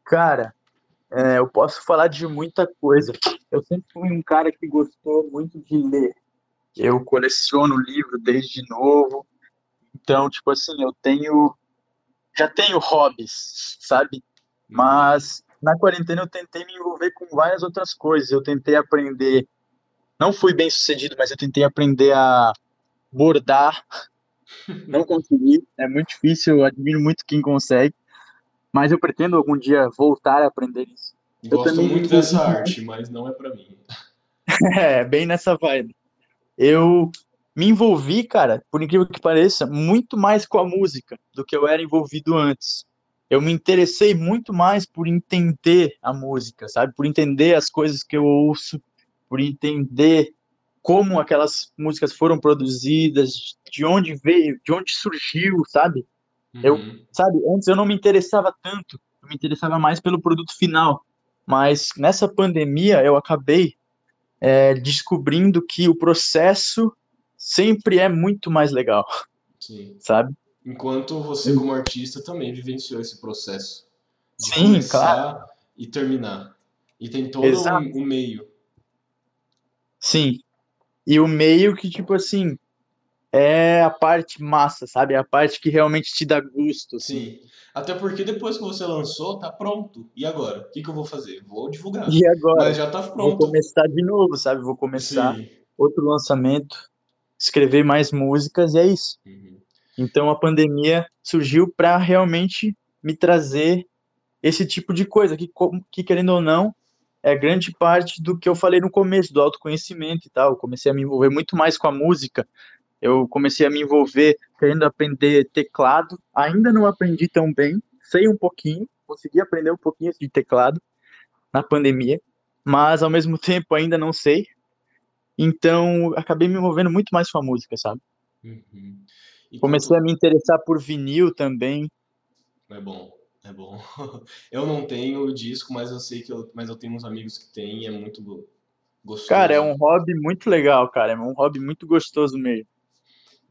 Cara, é, eu posso falar de muita coisa. Eu sempre fui um cara que gostou muito de ler. Eu coleciono livro desde novo. Então, tipo assim, eu tenho. Já tenho hobbies, sabe? Mas na quarentena eu tentei me envolver com várias outras coisas. Eu tentei aprender. Não fui bem sucedido, mas eu tentei aprender a bordar. Não consegui. É muito difícil. Eu admiro muito quem consegue. Mas eu pretendo algum dia voltar a aprender isso. Eu Gosto também muito dessa [LAUGHS] arte, mas não é pra mim. [LAUGHS] É, bem nessa vibe. Eu me envolvi, cara, por incrível que pareça, muito mais com a música do que eu era envolvido antes. Eu me interessei muito mais por entender a música, sabe? Por entender as coisas que eu ouço, por entender como aquelas músicas foram produzidas, de onde veio, de onde surgiu, sabe? Eu, Uhum. sabe, antes eu não me interessava tanto, eu me interessava mais pelo produto final. Mas nessa pandemia eu acabei é, descobrindo que o processo sempre é muito mais legal, Sim. sabe? Enquanto você, como artista, também vivenciou esse processo de Sim, claro, começar e terminar. E tem todo exato, um, um meio. sim. E o meio que, tipo assim, é a parte massa, sabe? É a parte que realmente te dá gosto, assim. Sim. Até porque depois que você lançou, tá pronto. E agora? O que que eu vou fazer? Vou divulgar. E agora? Mas já tá Vou pronto. começar de novo, sabe? Vou começar Sim. outro lançamento, escrever mais músicas e é isso. Uhum. Então a pandemia surgiu para realmente me trazer esse tipo de coisa que, que querendo ou não, é grande parte do que eu falei no começo, do autoconhecimento e tal. Eu comecei a me envolver muito mais com a música. Eu comecei a me envolver querendo aprender teclado. Ainda não aprendi tão bem, sei um pouquinho, consegui aprender um pouquinho de teclado na pandemia, mas ao mesmo [LAUGHS] tempo ainda não sei. Então, acabei me envolvendo muito mais com a música, sabe? Uhum. E Comecei a me interessar por vinil também. É bom, é bom. [LAUGHS] Eu não tenho o disco, mas eu sei que eu, mas eu tenho uns amigos que têm e é muito go- Cara, é gostoso. um hobby muito legal, cara. É um hobby muito gostoso mesmo.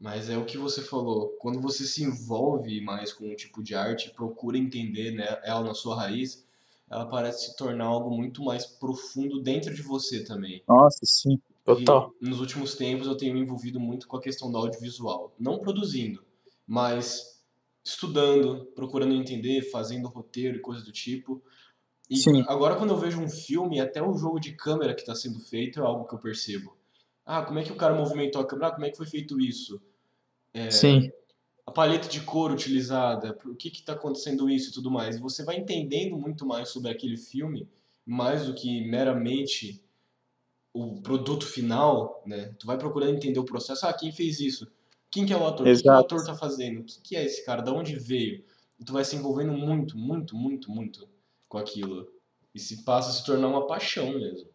Mas é o que você falou, quando você se envolve mais com um tipo de arte, procura entender, né, ela na sua raiz, ela parece se tornar algo muito mais profundo dentro de você também. Nossa, sim, E total. nos últimos tempos eu tenho me envolvido muito com a questão do audiovisual, não produzindo, mas estudando, procurando entender, fazendo roteiro e coisas do tipo. E Sim, agora quando eu vejo um filme, até o jogo de câmera que está sendo feito é algo que eu percebo. Ah, como é que o cara movimentou a câmera? Ah, como é que foi feito isso? Sim, a paleta de cor utilizada, por que que tá acontecendo isso e tudo mais. E você vai entendendo muito mais sobre aquele filme, mais do que meramente o produto final, né? Tu vai procurando entender o processo. Ah, quem fez isso? Quem que é o ator? O que o exato. ator tá fazendo? O que que é esse cara? Da onde veio? E tu vai se envolvendo muito, muito, muito, muito com aquilo. E se passa a se tornar uma paixão mesmo.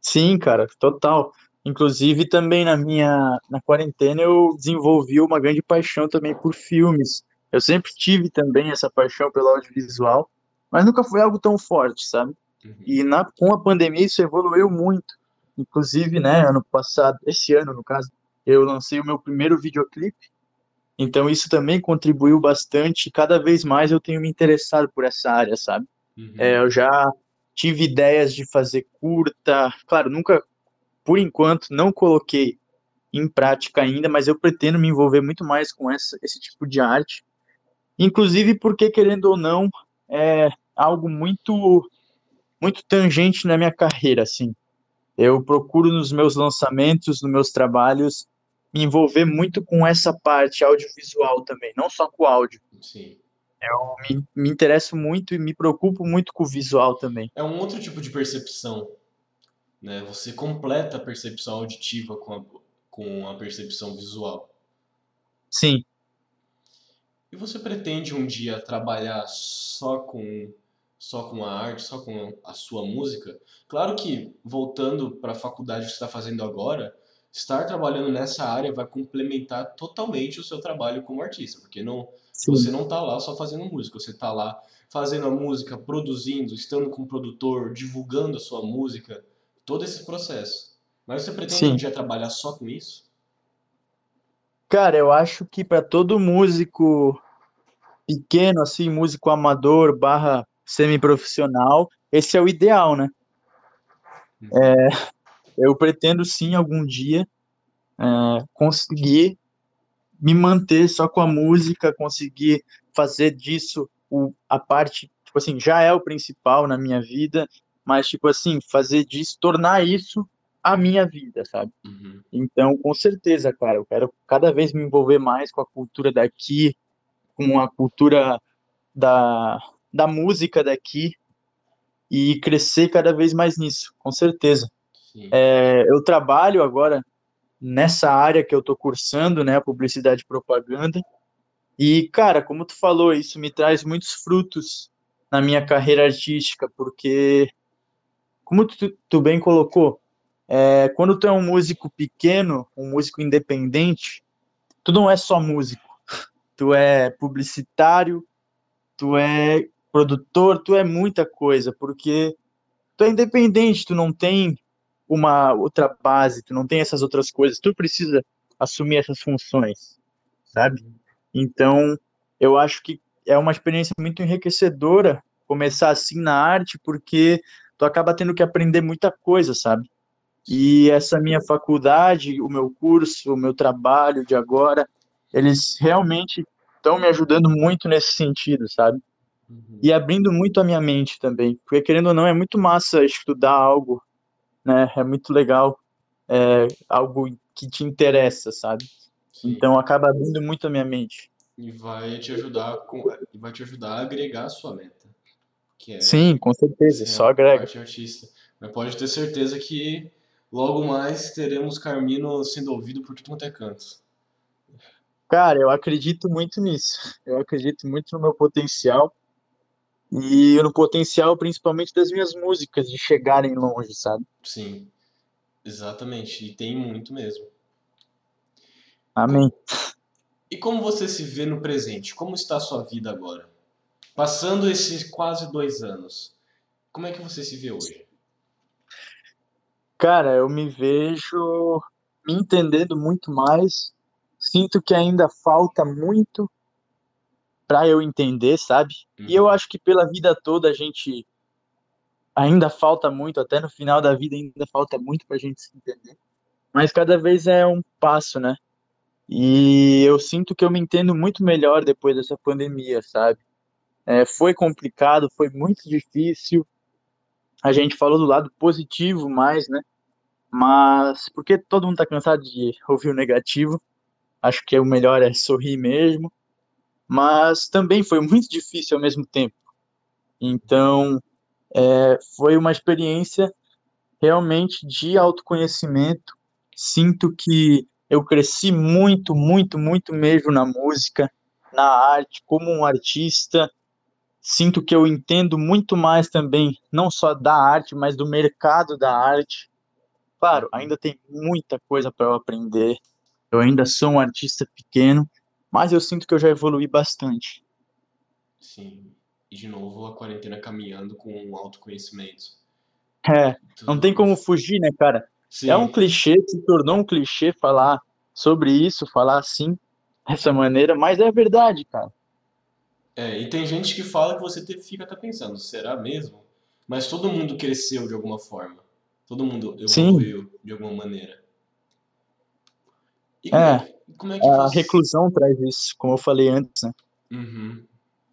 Sim, cara, total. Inclusive, também na minha na quarentena eu desenvolvi uma grande paixão também por filmes. Eu sempre tive também essa paixão pelo audiovisual, mas nunca foi algo tão forte, sabe? Uhum. E na, com a pandemia isso evoluiu muito. Inclusive, né, ano passado, esse ano no caso, eu lancei o meu primeiro videoclipe, então isso também contribuiu bastante. Cada vez mais eu tenho me interessado por essa área, sabe? É, Uhum. eu já tive ideias de fazer curta, claro, nunca, por enquanto, não coloquei em prática ainda, mas eu pretendo me envolver muito mais com essa, esse tipo de arte. Inclusive porque, querendo ou não, é algo muito, muito tangente na minha carreira, assim. Eu procuro nos meus lançamentos, nos meus trabalhos, me envolver muito com essa parte audiovisual também, não só com o áudio. Sim. Eu me, me interesso muito e me preocupo muito com o visual também. É um outro tipo de percepção, né? Você completa a percepção auditiva com a, com a percepção visual. Sim. E você pretende um dia trabalhar só com só com a arte, só com a sua música? Claro que voltando para a faculdade que está fazendo agora, estar trabalhando nessa área vai complementar totalmente o seu trabalho como artista, porque não Sim. você não está lá só fazendo música, você está lá fazendo a música, produzindo, estando com o produtor, divulgando a sua música, todo esse processo. Mas você pretende Sim. um dia trabalhar só com isso? Cara, eu acho que para todo músico pequeno, assim, músico amador barra semiprofissional, esse é o ideal, né? Uhum. É, eu pretendo sim algum dia é, conseguir me manter só com a música, conseguir fazer disso o, a parte, tipo assim, já é o principal na minha vida, mas tipo assim, fazer disso, tornar isso a minha vida, sabe? Uhum. Então, com certeza, cara, eu quero cada vez me envolver mais com a cultura daqui, com a cultura da, da música daqui e crescer cada vez mais nisso, com certeza. É, eu trabalho agora nessa área que eu tô cursando, né, publicidade e propaganda. E, cara, como tu falou, isso me traz muitos frutos na minha carreira artística, porque, como tu, tu bem colocou, é, quando tu é um músico pequeno, um músico independente, tu não é só músico, tu é publicitário, tu é produtor, tu é muita coisa, porque tu é independente, tu não tem uma outra base, tu não tem essas outras coisas, tu precisa assumir essas funções, sabe? Então, eu acho que é uma experiência muito enriquecedora começar assim na arte, porque tu acaba tendo que aprender muita coisa, sabe? E essa minha faculdade, o meu curso, o meu trabalho de agora, eles realmente estão me ajudando muito nesse sentido, sabe? Uhum. E abrindo muito a minha mente também, porque querendo ou não, é muito massa estudar algo, né? É muito legal, é algo que te interessa, sabe? Sim. Então acaba abrindo muito a minha mente. E vai te ajudar com, vai te ajudar a agregar a sua meta. É, Sim, com certeza, só agrega. artista. Mas pode ter certeza que logo mais teremos Carmino sendo ouvido por tudo quanto é canto. Cara, eu acredito muito nisso. Eu acredito muito no meu potencial e no potencial principalmente das minhas músicas de chegarem longe, sabe? Sim, exatamente. E tem muito mesmo. Amém. E como você se vê no presente? Como está a sua vida agora? Passando esses quase dois anos, como é que você se vê hoje? Cara, eu me vejo me entendendo muito mais. Sinto que ainda falta muito para eu entender, sabe? Uhum. E eu uhum. acho que pela vida toda a gente ainda falta muito, até no final da vida ainda falta muito para a gente se entender. Mas cada vez é um passo, né? E eu sinto que eu me entendo muito melhor depois dessa pandemia, sabe? É, foi complicado, foi muito difícil. A gente falou do lado positivo mais, né? Mas porque todo mundo tá cansado de ouvir o negativo, acho que o melhor é sorrir mesmo. Mas também foi muito difícil ao mesmo tempo. Então, é, foi uma experiência realmente de autoconhecimento. Sinto que eu cresci muito, muito, muito mesmo na música, na arte, como um artista. Sinto que eu entendo muito mais também, não só da arte, mas do mercado da arte. Claro, ainda tem muita coisa para eu aprender. Eu ainda sou um artista pequeno, mas eu sinto que eu já evolui bastante. Sim. E de novo a quarentena caminhando com um autoconhecimento. É, não tem como fugir, né, cara? Sim. É um clichê, se tornou um clichê falar sobre isso, falar assim, dessa maneira, mas é verdade, cara. É, e tem gente que fala que você fica até pensando, será mesmo? Mas todo mundo cresceu de alguma forma. Todo mundo evoluiu Sim. de alguma maneira. E como é, é, como é que a você... reclusão traz isso, como eu falei antes, né? Uhum.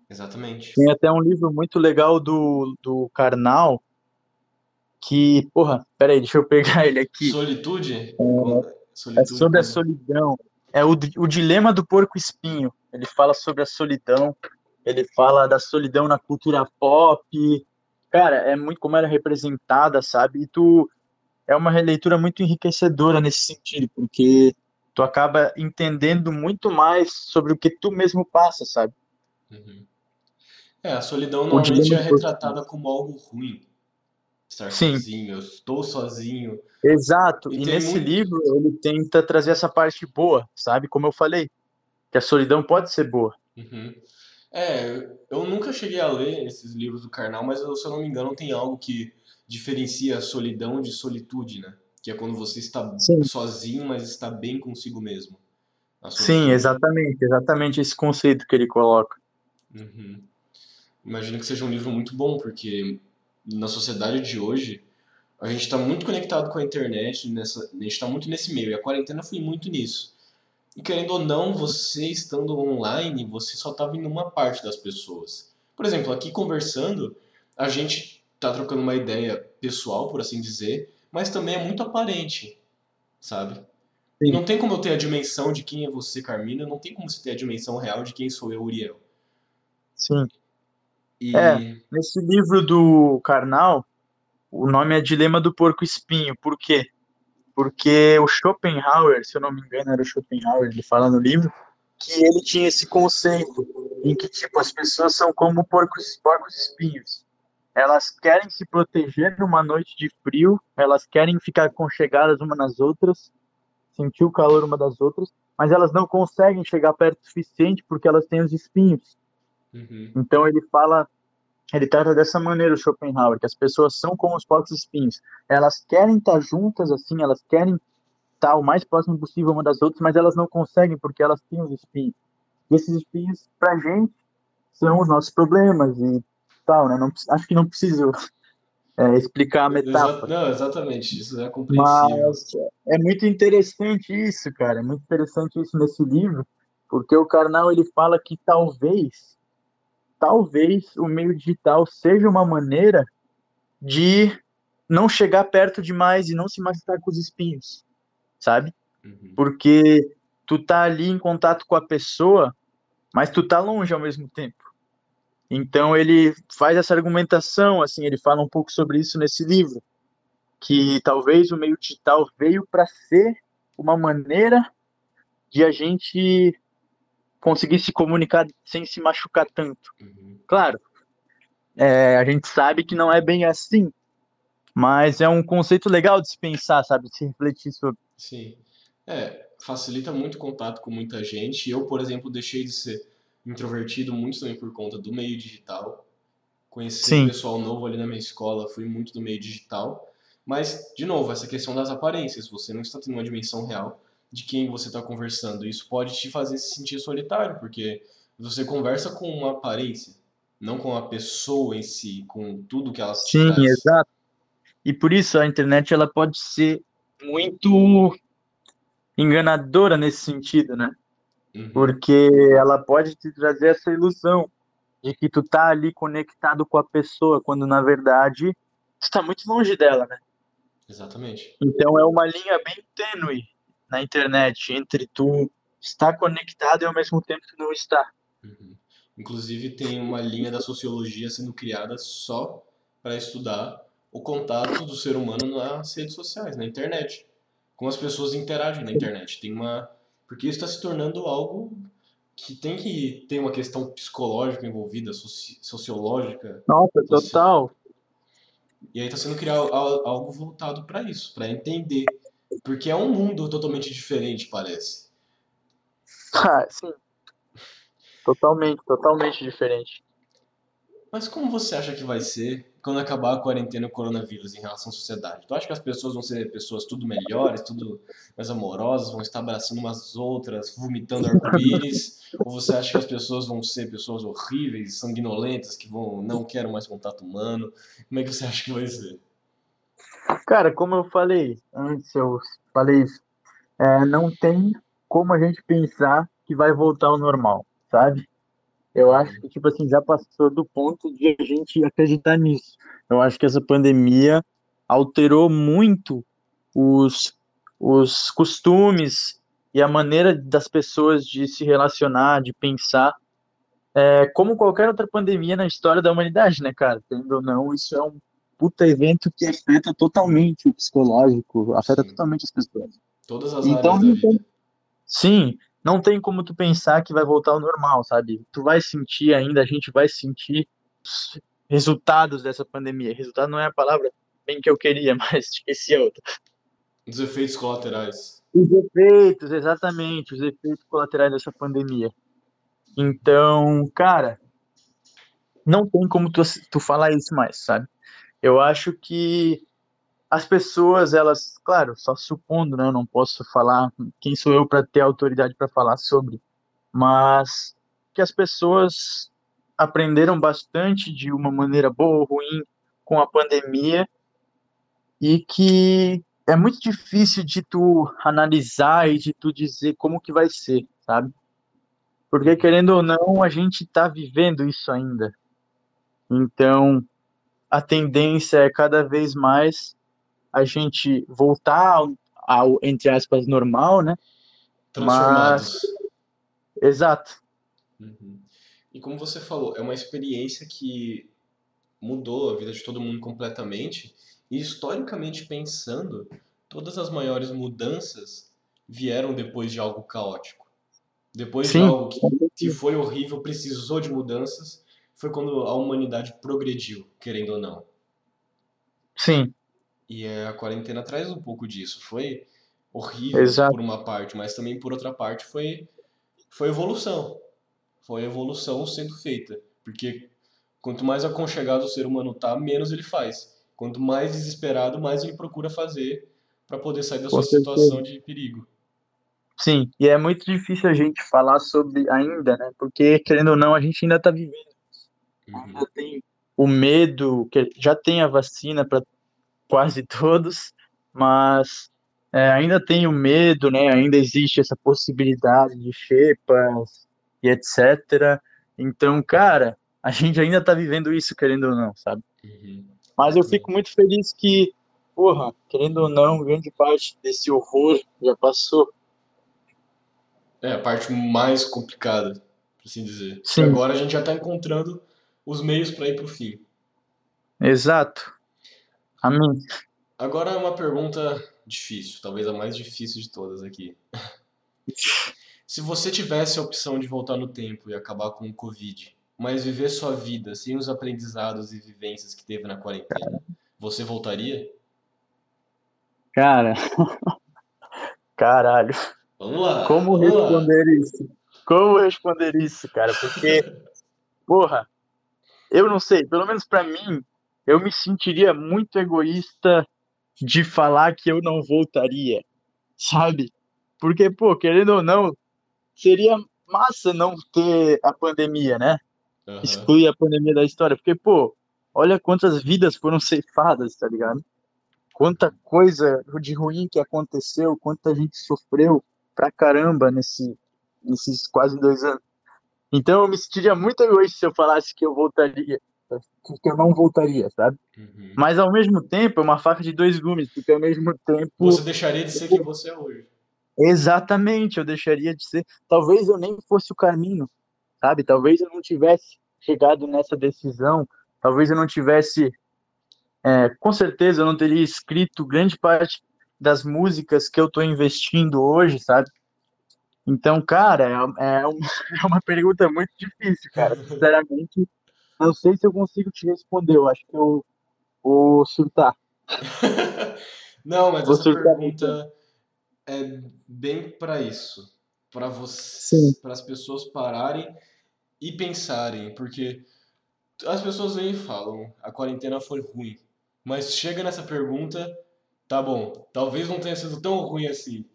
Exatamente. Tem até um livro muito legal do, do Karnal, que, porra, peraí, deixa eu pegar [LAUGHS] ele aqui. Solitude? É, Solitude é sobre a solidão. É o, o dilema do porco espinho. Ele fala sobre a solidão. Ele fala da solidão na cultura pop. Cara, é muito como ela é representada, sabe? E tu é uma releitura muito enriquecedora nesse sentido, porque tu acaba entendendo muito mais sobre o que tu mesmo passa, sabe? Uhum. É, a solidão normalmente é retratada como algo ruim. Estar Sim. sozinho, eu estou sozinho. Exato, e, e nesse muito... livro ele tenta trazer essa parte boa, sabe? Como eu falei, que a solidão pode ser boa. Uhum. É, eu nunca cheguei a ler esses livros do Karnal, mas se eu não me engano tem algo que diferencia a solidão de solitude, né? Que é quando você está Sim. sozinho, mas está bem consigo mesmo. Sim, exatamente, exatamente esse conceito que ele coloca. Uhum. Imagino que seja um livro muito bom, porque na sociedade de hoje a gente está muito conectado com a internet, nessa, a gente está muito nesse meio, e a quarentena foi muito nisso. E querendo ou não, você estando online, você só está vendo uma parte das pessoas. Por exemplo, aqui conversando, a gente está trocando uma ideia pessoal, por assim dizer, mas também é muito aparente, sabe? E não tem como eu ter a dimensão de quem é você, Carmina, não tem como você ter a dimensão real de quem sou eu, Uriel. Sim. E... É, nesse livro do Karnal, o nome é Dilema do Porco Espinho. Por quê? Porque o Schopenhauer, se eu não me engano, era o Schopenhauer, ele fala no livro, que ele tinha esse conceito em que, tipo, as pessoas são como porcos, porcos espinhos. Elas querem se proteger numa noite de frio, elas querem ficar conchegadas umas nas outras, sentir o calor uma das outras, mas elas não conseguem chegar perto o suficiente porque elas têm os espinhos. Uhum. Então ele fala, ele trata dessa maneira o Schopenhauer, que as pessoas são como os porcos espinhos. Elas querem estar juntas assim, elas querem estar o mais próximo possível uma das outras, mas elas não conseguem porque elas têm os espinhos. E esses espinhos, pra gente, são os nossos problemas e tal, né? Não, acho que não preciso é, explicar a metáfora. Não, exatamente, isso é compreensível. Mas é muito interessante isso, cara, é muito interessante isso nesse livro, porque o Karnal ele fala que talvez talvez o meio digital seja uma maneira de não chegar perto demais e não se machucar com os espinhos, sabe? Uhum. Porque tu tá ali em contato com a pessoa, mas tu tá longe ao mesmo tempo. Então ele faz essa argumentação, assim, ele fala um pouco sobre isso nesse livro, que talvez o meio digital veio para ser uma maneira de a gente conseguir se comunicar sem se machucar tanto. Uhum. Claro, é, a gente sabe que não é bem assim, mas é um conceito legal de se pensar, sabe, de se refletir sobre. Sim, é, facilita muito o contato com muita gente. Eu, por exemplo, deixei de ser introvertido muito também por conta do meio digital. Conheci Sim. um pessoal novo ali na minha escola, fui muito do meio digital. Mas, de novo, essa questão das aparências, você não está tendo uma dimensão real de quem você está conversando. Isso pode te fazer se sentir solitário, porque você conversa com uma aparência, não com a pessoa em si, com tudo que ela Sim, exato. E por isso a internet ela pode ser muito enganadora nesse sentido, né? Uhum. Porque ela pode te trazer essa ilusão de que tu tá ali conectado com a pessoa, quando na verdade tu está muito longe dela, né? Exatamente. Então é uma linha bem tênue na internet entre tu estar conectado e ao mesmo tempo não está. Uhum. Inclusive tem uma linha da sociologia sendo criada só para estudar o contato do ser humano nas redes sociais, na internet, como as pessoas interagem na internet. Tem uma porque isso está se tornando algo que tem que ter uma questão psicológica envolvida, soci... sociológica. Nossa, total. E aí está sendo criado algo voltado para isso, para entender porque é um mundo totalmente diferente, parece. [LAUGHS] Ah, sim. Totalmente, totalmente diferente. Mas como você acha que vai ser quando acabar a quarentena e o coronavírus em relação à sociedade? Tu acha que as pessoas vão ser pessoas tudo melhores, tudo mais amorosas, vão estar abraçando umas outras, vomitando arco-íris? [LAUGHS] ou você acha que as pessoas vão ser pessoas horríveis, sanguinolentas, que vão não querem mais contato humano? Como é que você acha que vai ser? Cara, como eu falei antes, eu falei isso, é, não tem como a gente pensar que vai voltar ao normal, sabe? Eu acho que, tipo assim, já passou do ponto de a gente acreditar nisso. Eu acho que essa pandemia alterou muito os, os costumes e a maneira das pessoas de se relacionar, de pensar. é, como qualquer outra pandemia na história da humanidade, né, cara? Tendo ou não, isso é um puta evento que afeta totalmente o psicológico, afeta sim. totalmente as pessoas. Todas as então, áreas vida. Sim, não tem como tu pensar que vai voltar ao normal, sabe? Tu vai sentir ainda, a gente vai sentir resultados dessa pandemia. Resultado não é a palavra bem que eu queria, [LAUGHS] mas esqueci a outra. Os efeitos colaterais. Os efeitos, exatamente, os efeitos colaterais dessa pandemia. Então, cara, não tem como tu, tu falar isso mais, sabe? Eu acho que as pessoas, elas, claro, só supondo, né? Eu não posso falar quem sou eu para ter autoridade para falar sobre, mas que as pessoas aprenderam bastante de uma maneira boa ou ruim com a pandemia e que é muito difícil de tu analisar e de tu dizer como que vai ser, sabe? Porque querendo ou não, a gente está vivendo isso ainda. Então, a tendência é cada vez mais a gente voltar ao, ao entre aspas normal, né? Transformados. Mas... Exato. Uhum. E como você falou, é uma experiência que mudou a vida de todo mundo completamente. E historicamente pensando, todas as maiores mudanças vieram depois de algo caótico. Depois Sim. de algo que, que foi horrível, precisou de mudanças, foi quando a humanidade progrediu, querendo ou não. Sim. E a quarentena traz um pouco disso. Foi horrível Exato. por uma parte, mas também por outra parte foi, foi evolução foi evolução sendo feita. Porque quanto mais aconchegado o ser humano tá, menos ele faz. Quanto mais desesperado, mais ele procura fazer para poder sair da sua situação de perigo. Sim, e é muito difícil a gente falar sobre ainda, né? Porque, querendo ou não, a gente ainda está vivendo. Uhum. Ainda tem o medo, que já tem a vacina para quase todos, mas é, ainda tem o medo, né? Ainda existe essa possibilidade de xepas, e etc. Então, cara, a gente ainda tá vivendo isso, querendo ou não, sabe? Uhum. Mas eu fico muito feliz que, porra, querendo ou não, grande parte desse horror já passou. É, a parte mais complicada, por assim dizer. Sim. agora a gente já tá encontrando os meios para ir pro fim. Exato. Amém. Agora uma pergunta difícil, talvez a mais difícil de todas aqui. [LAUGHS] Se você tivesse a opção de voltar no tempo e acabar com o Covid, mas viver sua vida sem os aprendizados e vivências que teve na quarentena, você voltaria? Cara, [LAUGHS] caralho. Vamos lá. Como vamos responder lá. isso? Como responder isso, cara? Porque, [LAUGHS] porra, eu não sei, pelo menos para mim, eu me sentiria muito egoísta de falar que eu não voltaria, sabe? Porque, pô, querendo ou não, seria massa não ter a pandemia, né? Uhum. Excluir a pandemia da história, porque, pô, olha quantas vidas foram ceifadas, tá ligado? Quanta coisa de ruim que aconteceu, quanta gente sofreu pra caramba nesse, nesses quase dois anos. Então eu me sentiria muito egoísta se eu falasse que eu voltaria, que eu não voltaria, sabe? Uhum. Mas ao mesmo tempo é uma faca de dois gumes, porque ao mesmo tempo. Você deixaria de ser quem você é hoje. Exatamente, eu deixaria de ser. Talvez eu nem fosse o caminho, sabe? Talvez eu não tivesse chegado nessa decisão, talvez eu não tivesse. É, com certeza eu não teria escrito grande parte das músicas que eu estou investindo hoje, sabe? Então, cara, é, é, uma, [LAUGHS] é uma pergunta muito difícil, cara. [LAUGHS] Sinceramente, não sei se eu consigo te responder. Eu acho que eu vou surtar. [LAUGHS] não, mas vou essa pergunta é bem para isso, para você, para as pessoas pararem e pensarem, porque as pessoas vêm e falam, a quarentena foi ruim, mas chega nessa pergunta, tá bom, talvez não tenha sido tão ruim assim,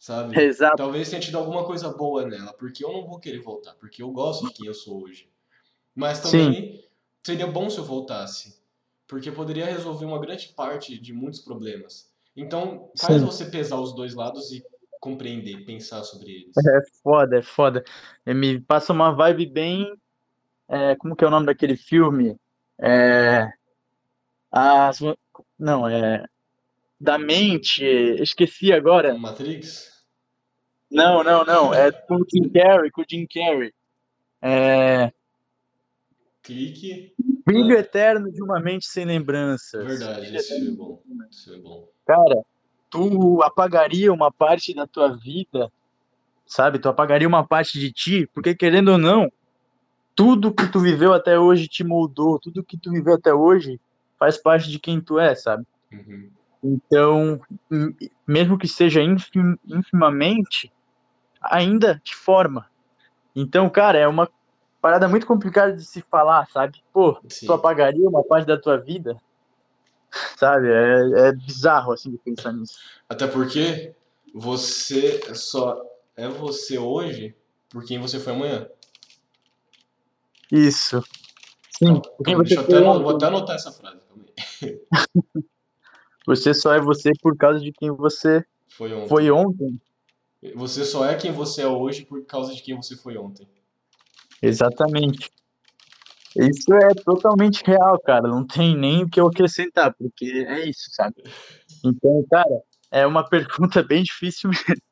sabe? Exato. Talvez tenha tido alguma coisa boa nela, porque eu não vou querer voltar, porque eu gosto de quem eu sou hoje. Mas também Sim. seria bom se eu voltasse, porque poderia resolver uma grande parte de muitos problemas. Então, faz Sim. você pesar os dois lados e compreender, pensar sobre eles. É foda, é foda. Me passa uma vibe bem. É, como que é o nome daquele filme? É, as, não, é. Da mente. Esqueci agora. Matrix? Não, não, não. É com o Jim Carrey, com o Jim Carrey. É, clique. Brilho eterno de uma mente sem lembranças. Verdade, isso foi de bom. Isso foi bom. Cara, tu apagaria uma parte da tua vida, sabe? Tu apagaria uma parte de ti, porque querendo ou não, tudo que tu viveu até hoje te moldou, tudo que tu viveu até hoje faz parte de quem tu é, sabe? Uhum. Então, mesmo que seja infim- infimamente, ainda te forma. Então, cara, é uma parada muito complicada de se falar, sabe? Pô, Sim. tu apagaria uma parte da tua vida, sabe? É, é bizarro, assim, de pensar nisso. Até porque você só é você hoje por quem você foi amanhã. Isso. Sim, você, deixa eu até, vou até anotar essa frase. Aí. [LAUGHS] você só é você por causa de quem você Foi ontem. foi ontem. Você só é quem você é hoje por causa de quem você foi ontem. Exatamente. Isso é totalmente real, cara. Não tem nem o que eu acrescentar, porque é isso, sabe? Então, cara, é uma [LAUGHS] pergunta bem difícil mesmo.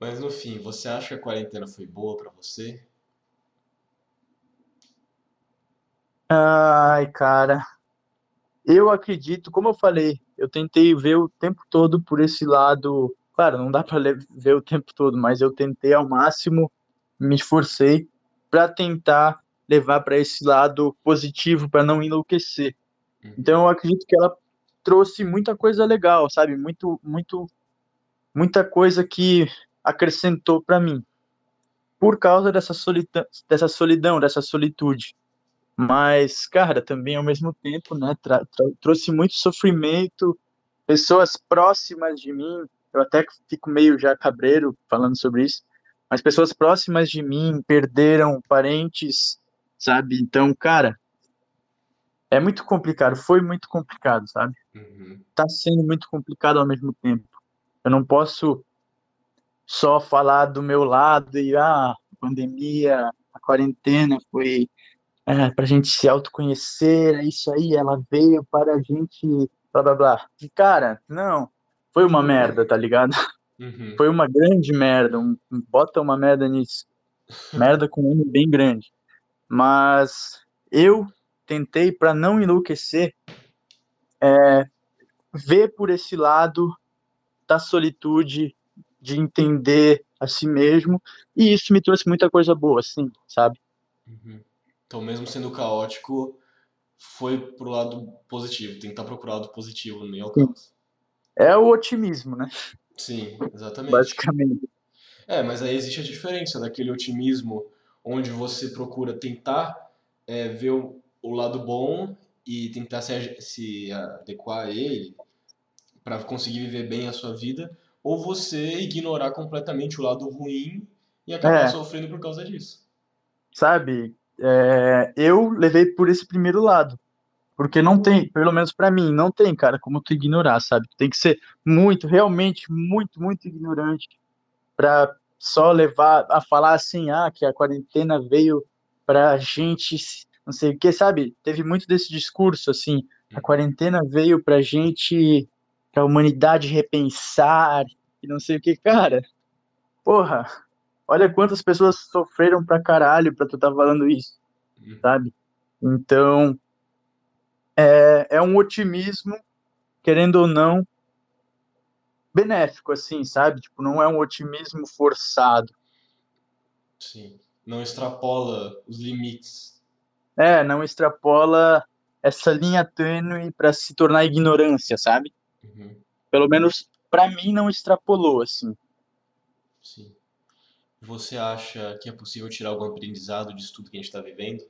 Mas no fim, você acha que a quarentena foi boa pra você? Ai, cara, eu acredito, como eu falei, eu tentei ver o tempo todo por esse lado. Claro, não dá para ver o tempo todo, mas eu tentei ao máximo, me esforcei para tentar levar para esse lado positivo, para não enlouquecer. Uhum. Então, eu acredito que ela trouxe muita coisa legal, sabe? Muito, muito, muita coisa que acrescentou para mim, por causa dessa solidão, dessa solidão, dessa solitude. Mas, cara, também ao mesmo tempo, né, trouxe muito sofrimento, pessoas próximas de mim, eu até fico meio já cabreiro falando sobre isso, mas pessoas próximas de mim perderam parentes, sabe? Então, cara, é muito complicado, foi muito complicado, sabe? Uhum. Tá sendo muito complicado ao mesmo tempo. Eu não posso só falar do meu lado e, ah, a pandemia, a quarentena foi é, para a gente se autoconhecer, é isso aí, ela veio para a gente, blá blá blá. E, cara, não, foi uma merda, tá ligado? Uhum. Foi uma grande merda, um, bota uma merda nisso. Merda com um bem grande. Mas eu tentei, para não enlouquecer, é, ver por esse lado da solitude, de entender a si mesmo, e isso me trouxe muita coisa boa, sim, sabe? Uhum. Então, mesmo sendo caótico, foi pro lado positivo. Tentar procurar o lado positivo no meio ao caos. É o otimismo, né? Sim, exatamente. Basicamente. É, mas aí existe a diferença daquele otimismo onde você procura tentar é, ver o, o lado bom e tentar se, se adequar a ele para conseguir viver bem a sua vida, ou você ignorar completamente o lado ruim e acabar É. sofrendo por causa disso. sabe? É, eu levei por esse primeiro lado, porque não tem, pelo menos pra mim, não tem, cara, como tu ignorar, sabe? Tu tem que ser muito, realmente muito, muito ignorante pra só levar a falar assim, ah, que a quarentena veio pra gente, não sei o que, sabe? Teve muito desse discurso assim, a quarentena veio pra gente, pra humanidade repensar e não sei o que, cara. Porra, olha quantas pessoas sofreram pra caralho pra tu tá falando isso, Uhum. sabe? Então, é, é um otimismo, querendo ou não, benéfico, assim, sabe? Tipo, não é um otimismo forçado. Sim. Não extrapola os limites. É, não extrapola essa linha tênue pra se tornar ignorância, sabe? Uhum. Pelo menos pra mim não extrapolou, assim. Sim. Você acha que é possível tirar algum aprendizado disso tudo que a gente está vivendo?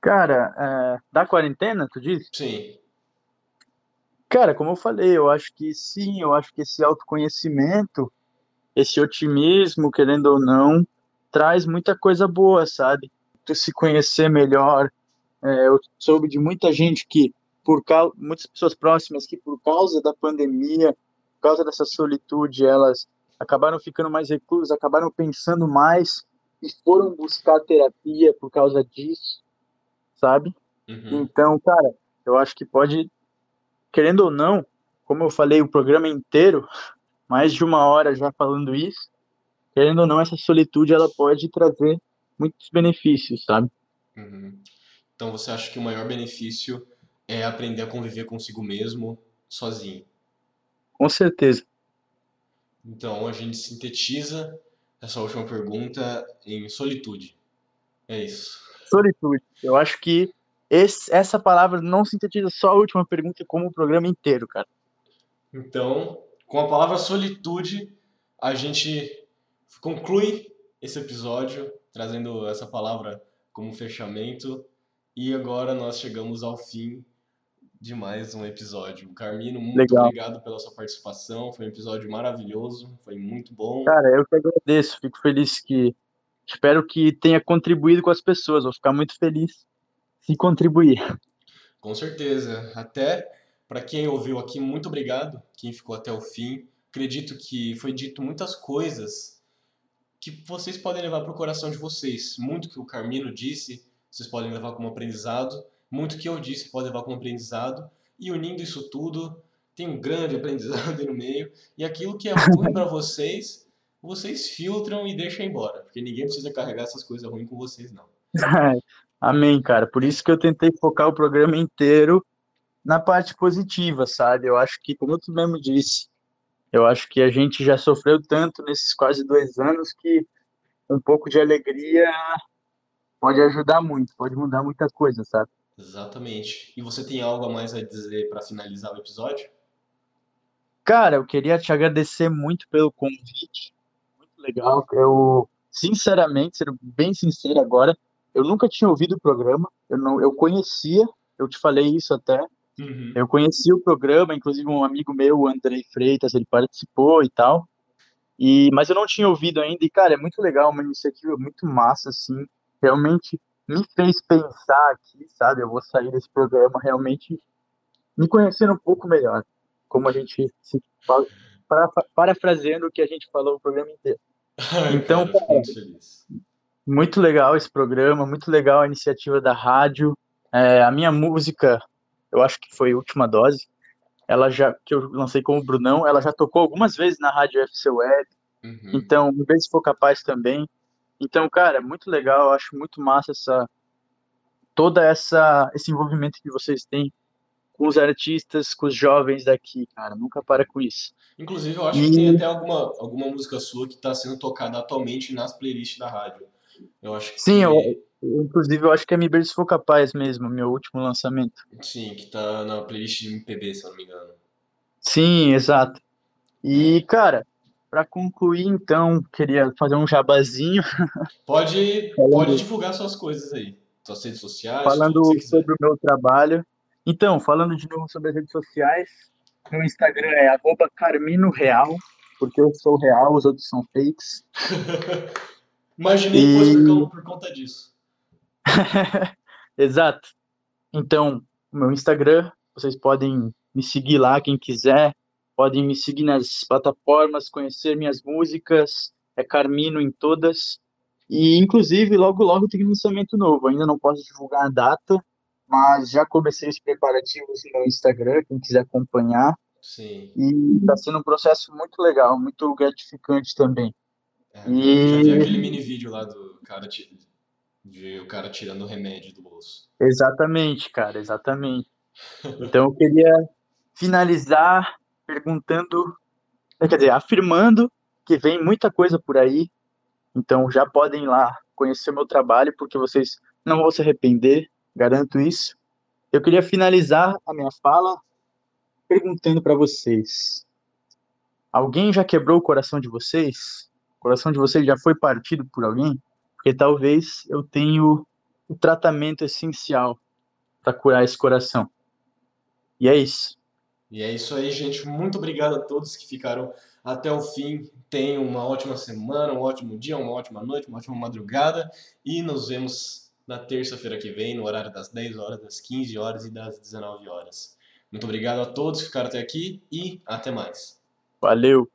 Cara, é, da quarentena, tu diz? Sim. Cara, como eu falei, eu acho que sim, eu acho que esse autoconhecimento, esse otimismo, querendo ou não, traz muita coisa boa, sabe? Tu se conhecer melhor. É, eu soube de muita gente que, por causa, muitas pessoas próximas que, por causa da pandemia, por causa dessa solitude, elas acabaram ficando mais reclusas, acabaram pensando mais e foram buscar terapia por causa disso, sabe? Uhum. Então, cara, eu acho que pode, querendo ou não, como eu falei o programa inteiro, [LAUGHS] mais de uma hora já falando isso, querendo ou não, essa solitude ela pode trazer muitos benefícios, sabe? Uhum. Então você acha que o maior benefício é aprender a conviver consigo mesmo sozinho? Com certeza. Então a gente sintetiza essa última pergunta em solitude. É isso. Solitude. Eu acho que esse, essa palavra não sintetiza só a última pergunta, como o programa inteiro, cara. Então, com a palavra solitude, a gente conclui esse episódio trazendo essa palavra como fechamento. E agora nós chegamos ao fim de mais um episódio. Carmino, muito Legal. obrigado pela sua participação. Foi um episódio maravilhoso, foi muito bom. Cara, eu que agradeço. Fico feliz que. Espero que tenha contribuído com as pessoas. Vou ficar muito feliz se contribuir. Com certeza. Até para quem ouviu aqui, muito obrigado. Quem ficou até o fim. Acredito que foi dito muitas coisas que vocês podem levar para o coração de vocês. Muito que o Carmino disse, vocês podem levar como aprendizado. Muito que eu disse, pode levar como aprendizado. E unindo isso tudo, tem um grande [LAUGHS] aprendizado aí no meio. E aquilo que é ruim para vocês, vocês filtram e deixam embora. Porque ninguém precisa carregar essas coisas ruins com vocês, não. [LAUGHS] Amém, cara. Por isso que eu tentei focar o programa inteiro na parte positiva, sabe? Eu acho que, como tu mesmo disse, eu acho que a gente já sofreu tanto nesses quase dois anos que um pouco de alegria pode ajudar muito, pode mudar muita coisa, sabe? Exatamente. E você tem algo a mais a dizer para finalizar o episódio? Cara, eu queria te agradecer muito pelo convite. Muito legal. Eu, sinceramente, sendo bem sincero agora, eu nunca tinha ouvido o programa, eu não, eu conhecia, eu te falei isso até, Uhum. eu conhecia o programa, inclusive um amigo meu, o Andrei Freitas, ele participou e tal, e, mas eu não tinha ouvido ainda, e cara, é muito legal, uma iniciativa muito massa, assim, realmente me fez pensar aqui, sabe, eu vou sair desse programa realmente me conhecendo um pouco melhor, como a gente se fala, para, parafraseando o que a gente falou o programa inteiro. [LAUGHS] Então, cara, fico muito legal esse programa, muito legal a iniciativa da rádio. É, a minha música, eu acho que foi Última Dose, ela já que eu lancei como Brunão, ela já tocou algumas vezes na rádio FC Web. Uhum. Então, um beijo se for capaz também. Então, cara, muito legal, eu acho muito massa essa toda essa esse envolvimento que vocês têm com os artistas, com os jovens daqui, cara, nunca para com isso. Inclusive, eu acho e... que tem até alguma, alguma música sua que está sendo tocada atualmente nas playlists da rádio. Eu acho que... Sim, eu, inclusive eu acho que é Me Se For Capaz mesmo, meu último lançamento. Sim, que tá na playlist de MPB, se eu não me engano. Sim, exato. E, cara, para concluir, então, queria fazer um jabazinho. [LAUGHS] Pode, pode divulgar suas coisas aí, suas redes sociais. Falando sobre o meu trabalho. Então, falando de novo sobre as redes sociais, meu Instagram é arroba Carmino Real, porque eu sou real, os outros são fakes. [LAUGHS] Imaginei que fosse por, por conta disso. [LAUGHS] Exato. Então, o meu Instagram, vocês podem me seguir lá, quem quiser. Podem me seguir nas plataformas, conhecer minhas músicas. É Carmino em todas. E, inclusive, logo, logo tem lançamento novo. Ainda não posso divulgar a data, mas já comecei os preparativos no Instagram, quem quiser acompanhar. Sim. E está sendo um processo muito legal, muito gratificante também. É, e... Já vi aquele mini vídeo lá do cara, de o cara tirando o remédio do bolso. Exatamente, cara, exatamente. Então eu queria finalizar perguntando, quer dizer, afirmando que vem muita coisa por aí. Então já podem ir lá conhecer meu trabalho, porque vocês não vão se arrepender, garanto isso. Eu queria finalizar a minha fala perguntando para vocês: alguém já quebrou o coração de vocês? O coração de vocês já foi partido por alguém? Porque talvez eu tenha o tratamento essencial para curar esse coração. E é isso. E é isso aí, gente. Muito obrigado a todos que ficaram até o fim. Tenham uma ótima semana, um ótimo dia, uma ótima noite, uma ótima madrugada. E nos vemos na terça-feira que vem, no horário das 10 horas, das 15 horas e das 19 horas. Muito obrigado a todos que ficaram até aqui e até mais. Valeu!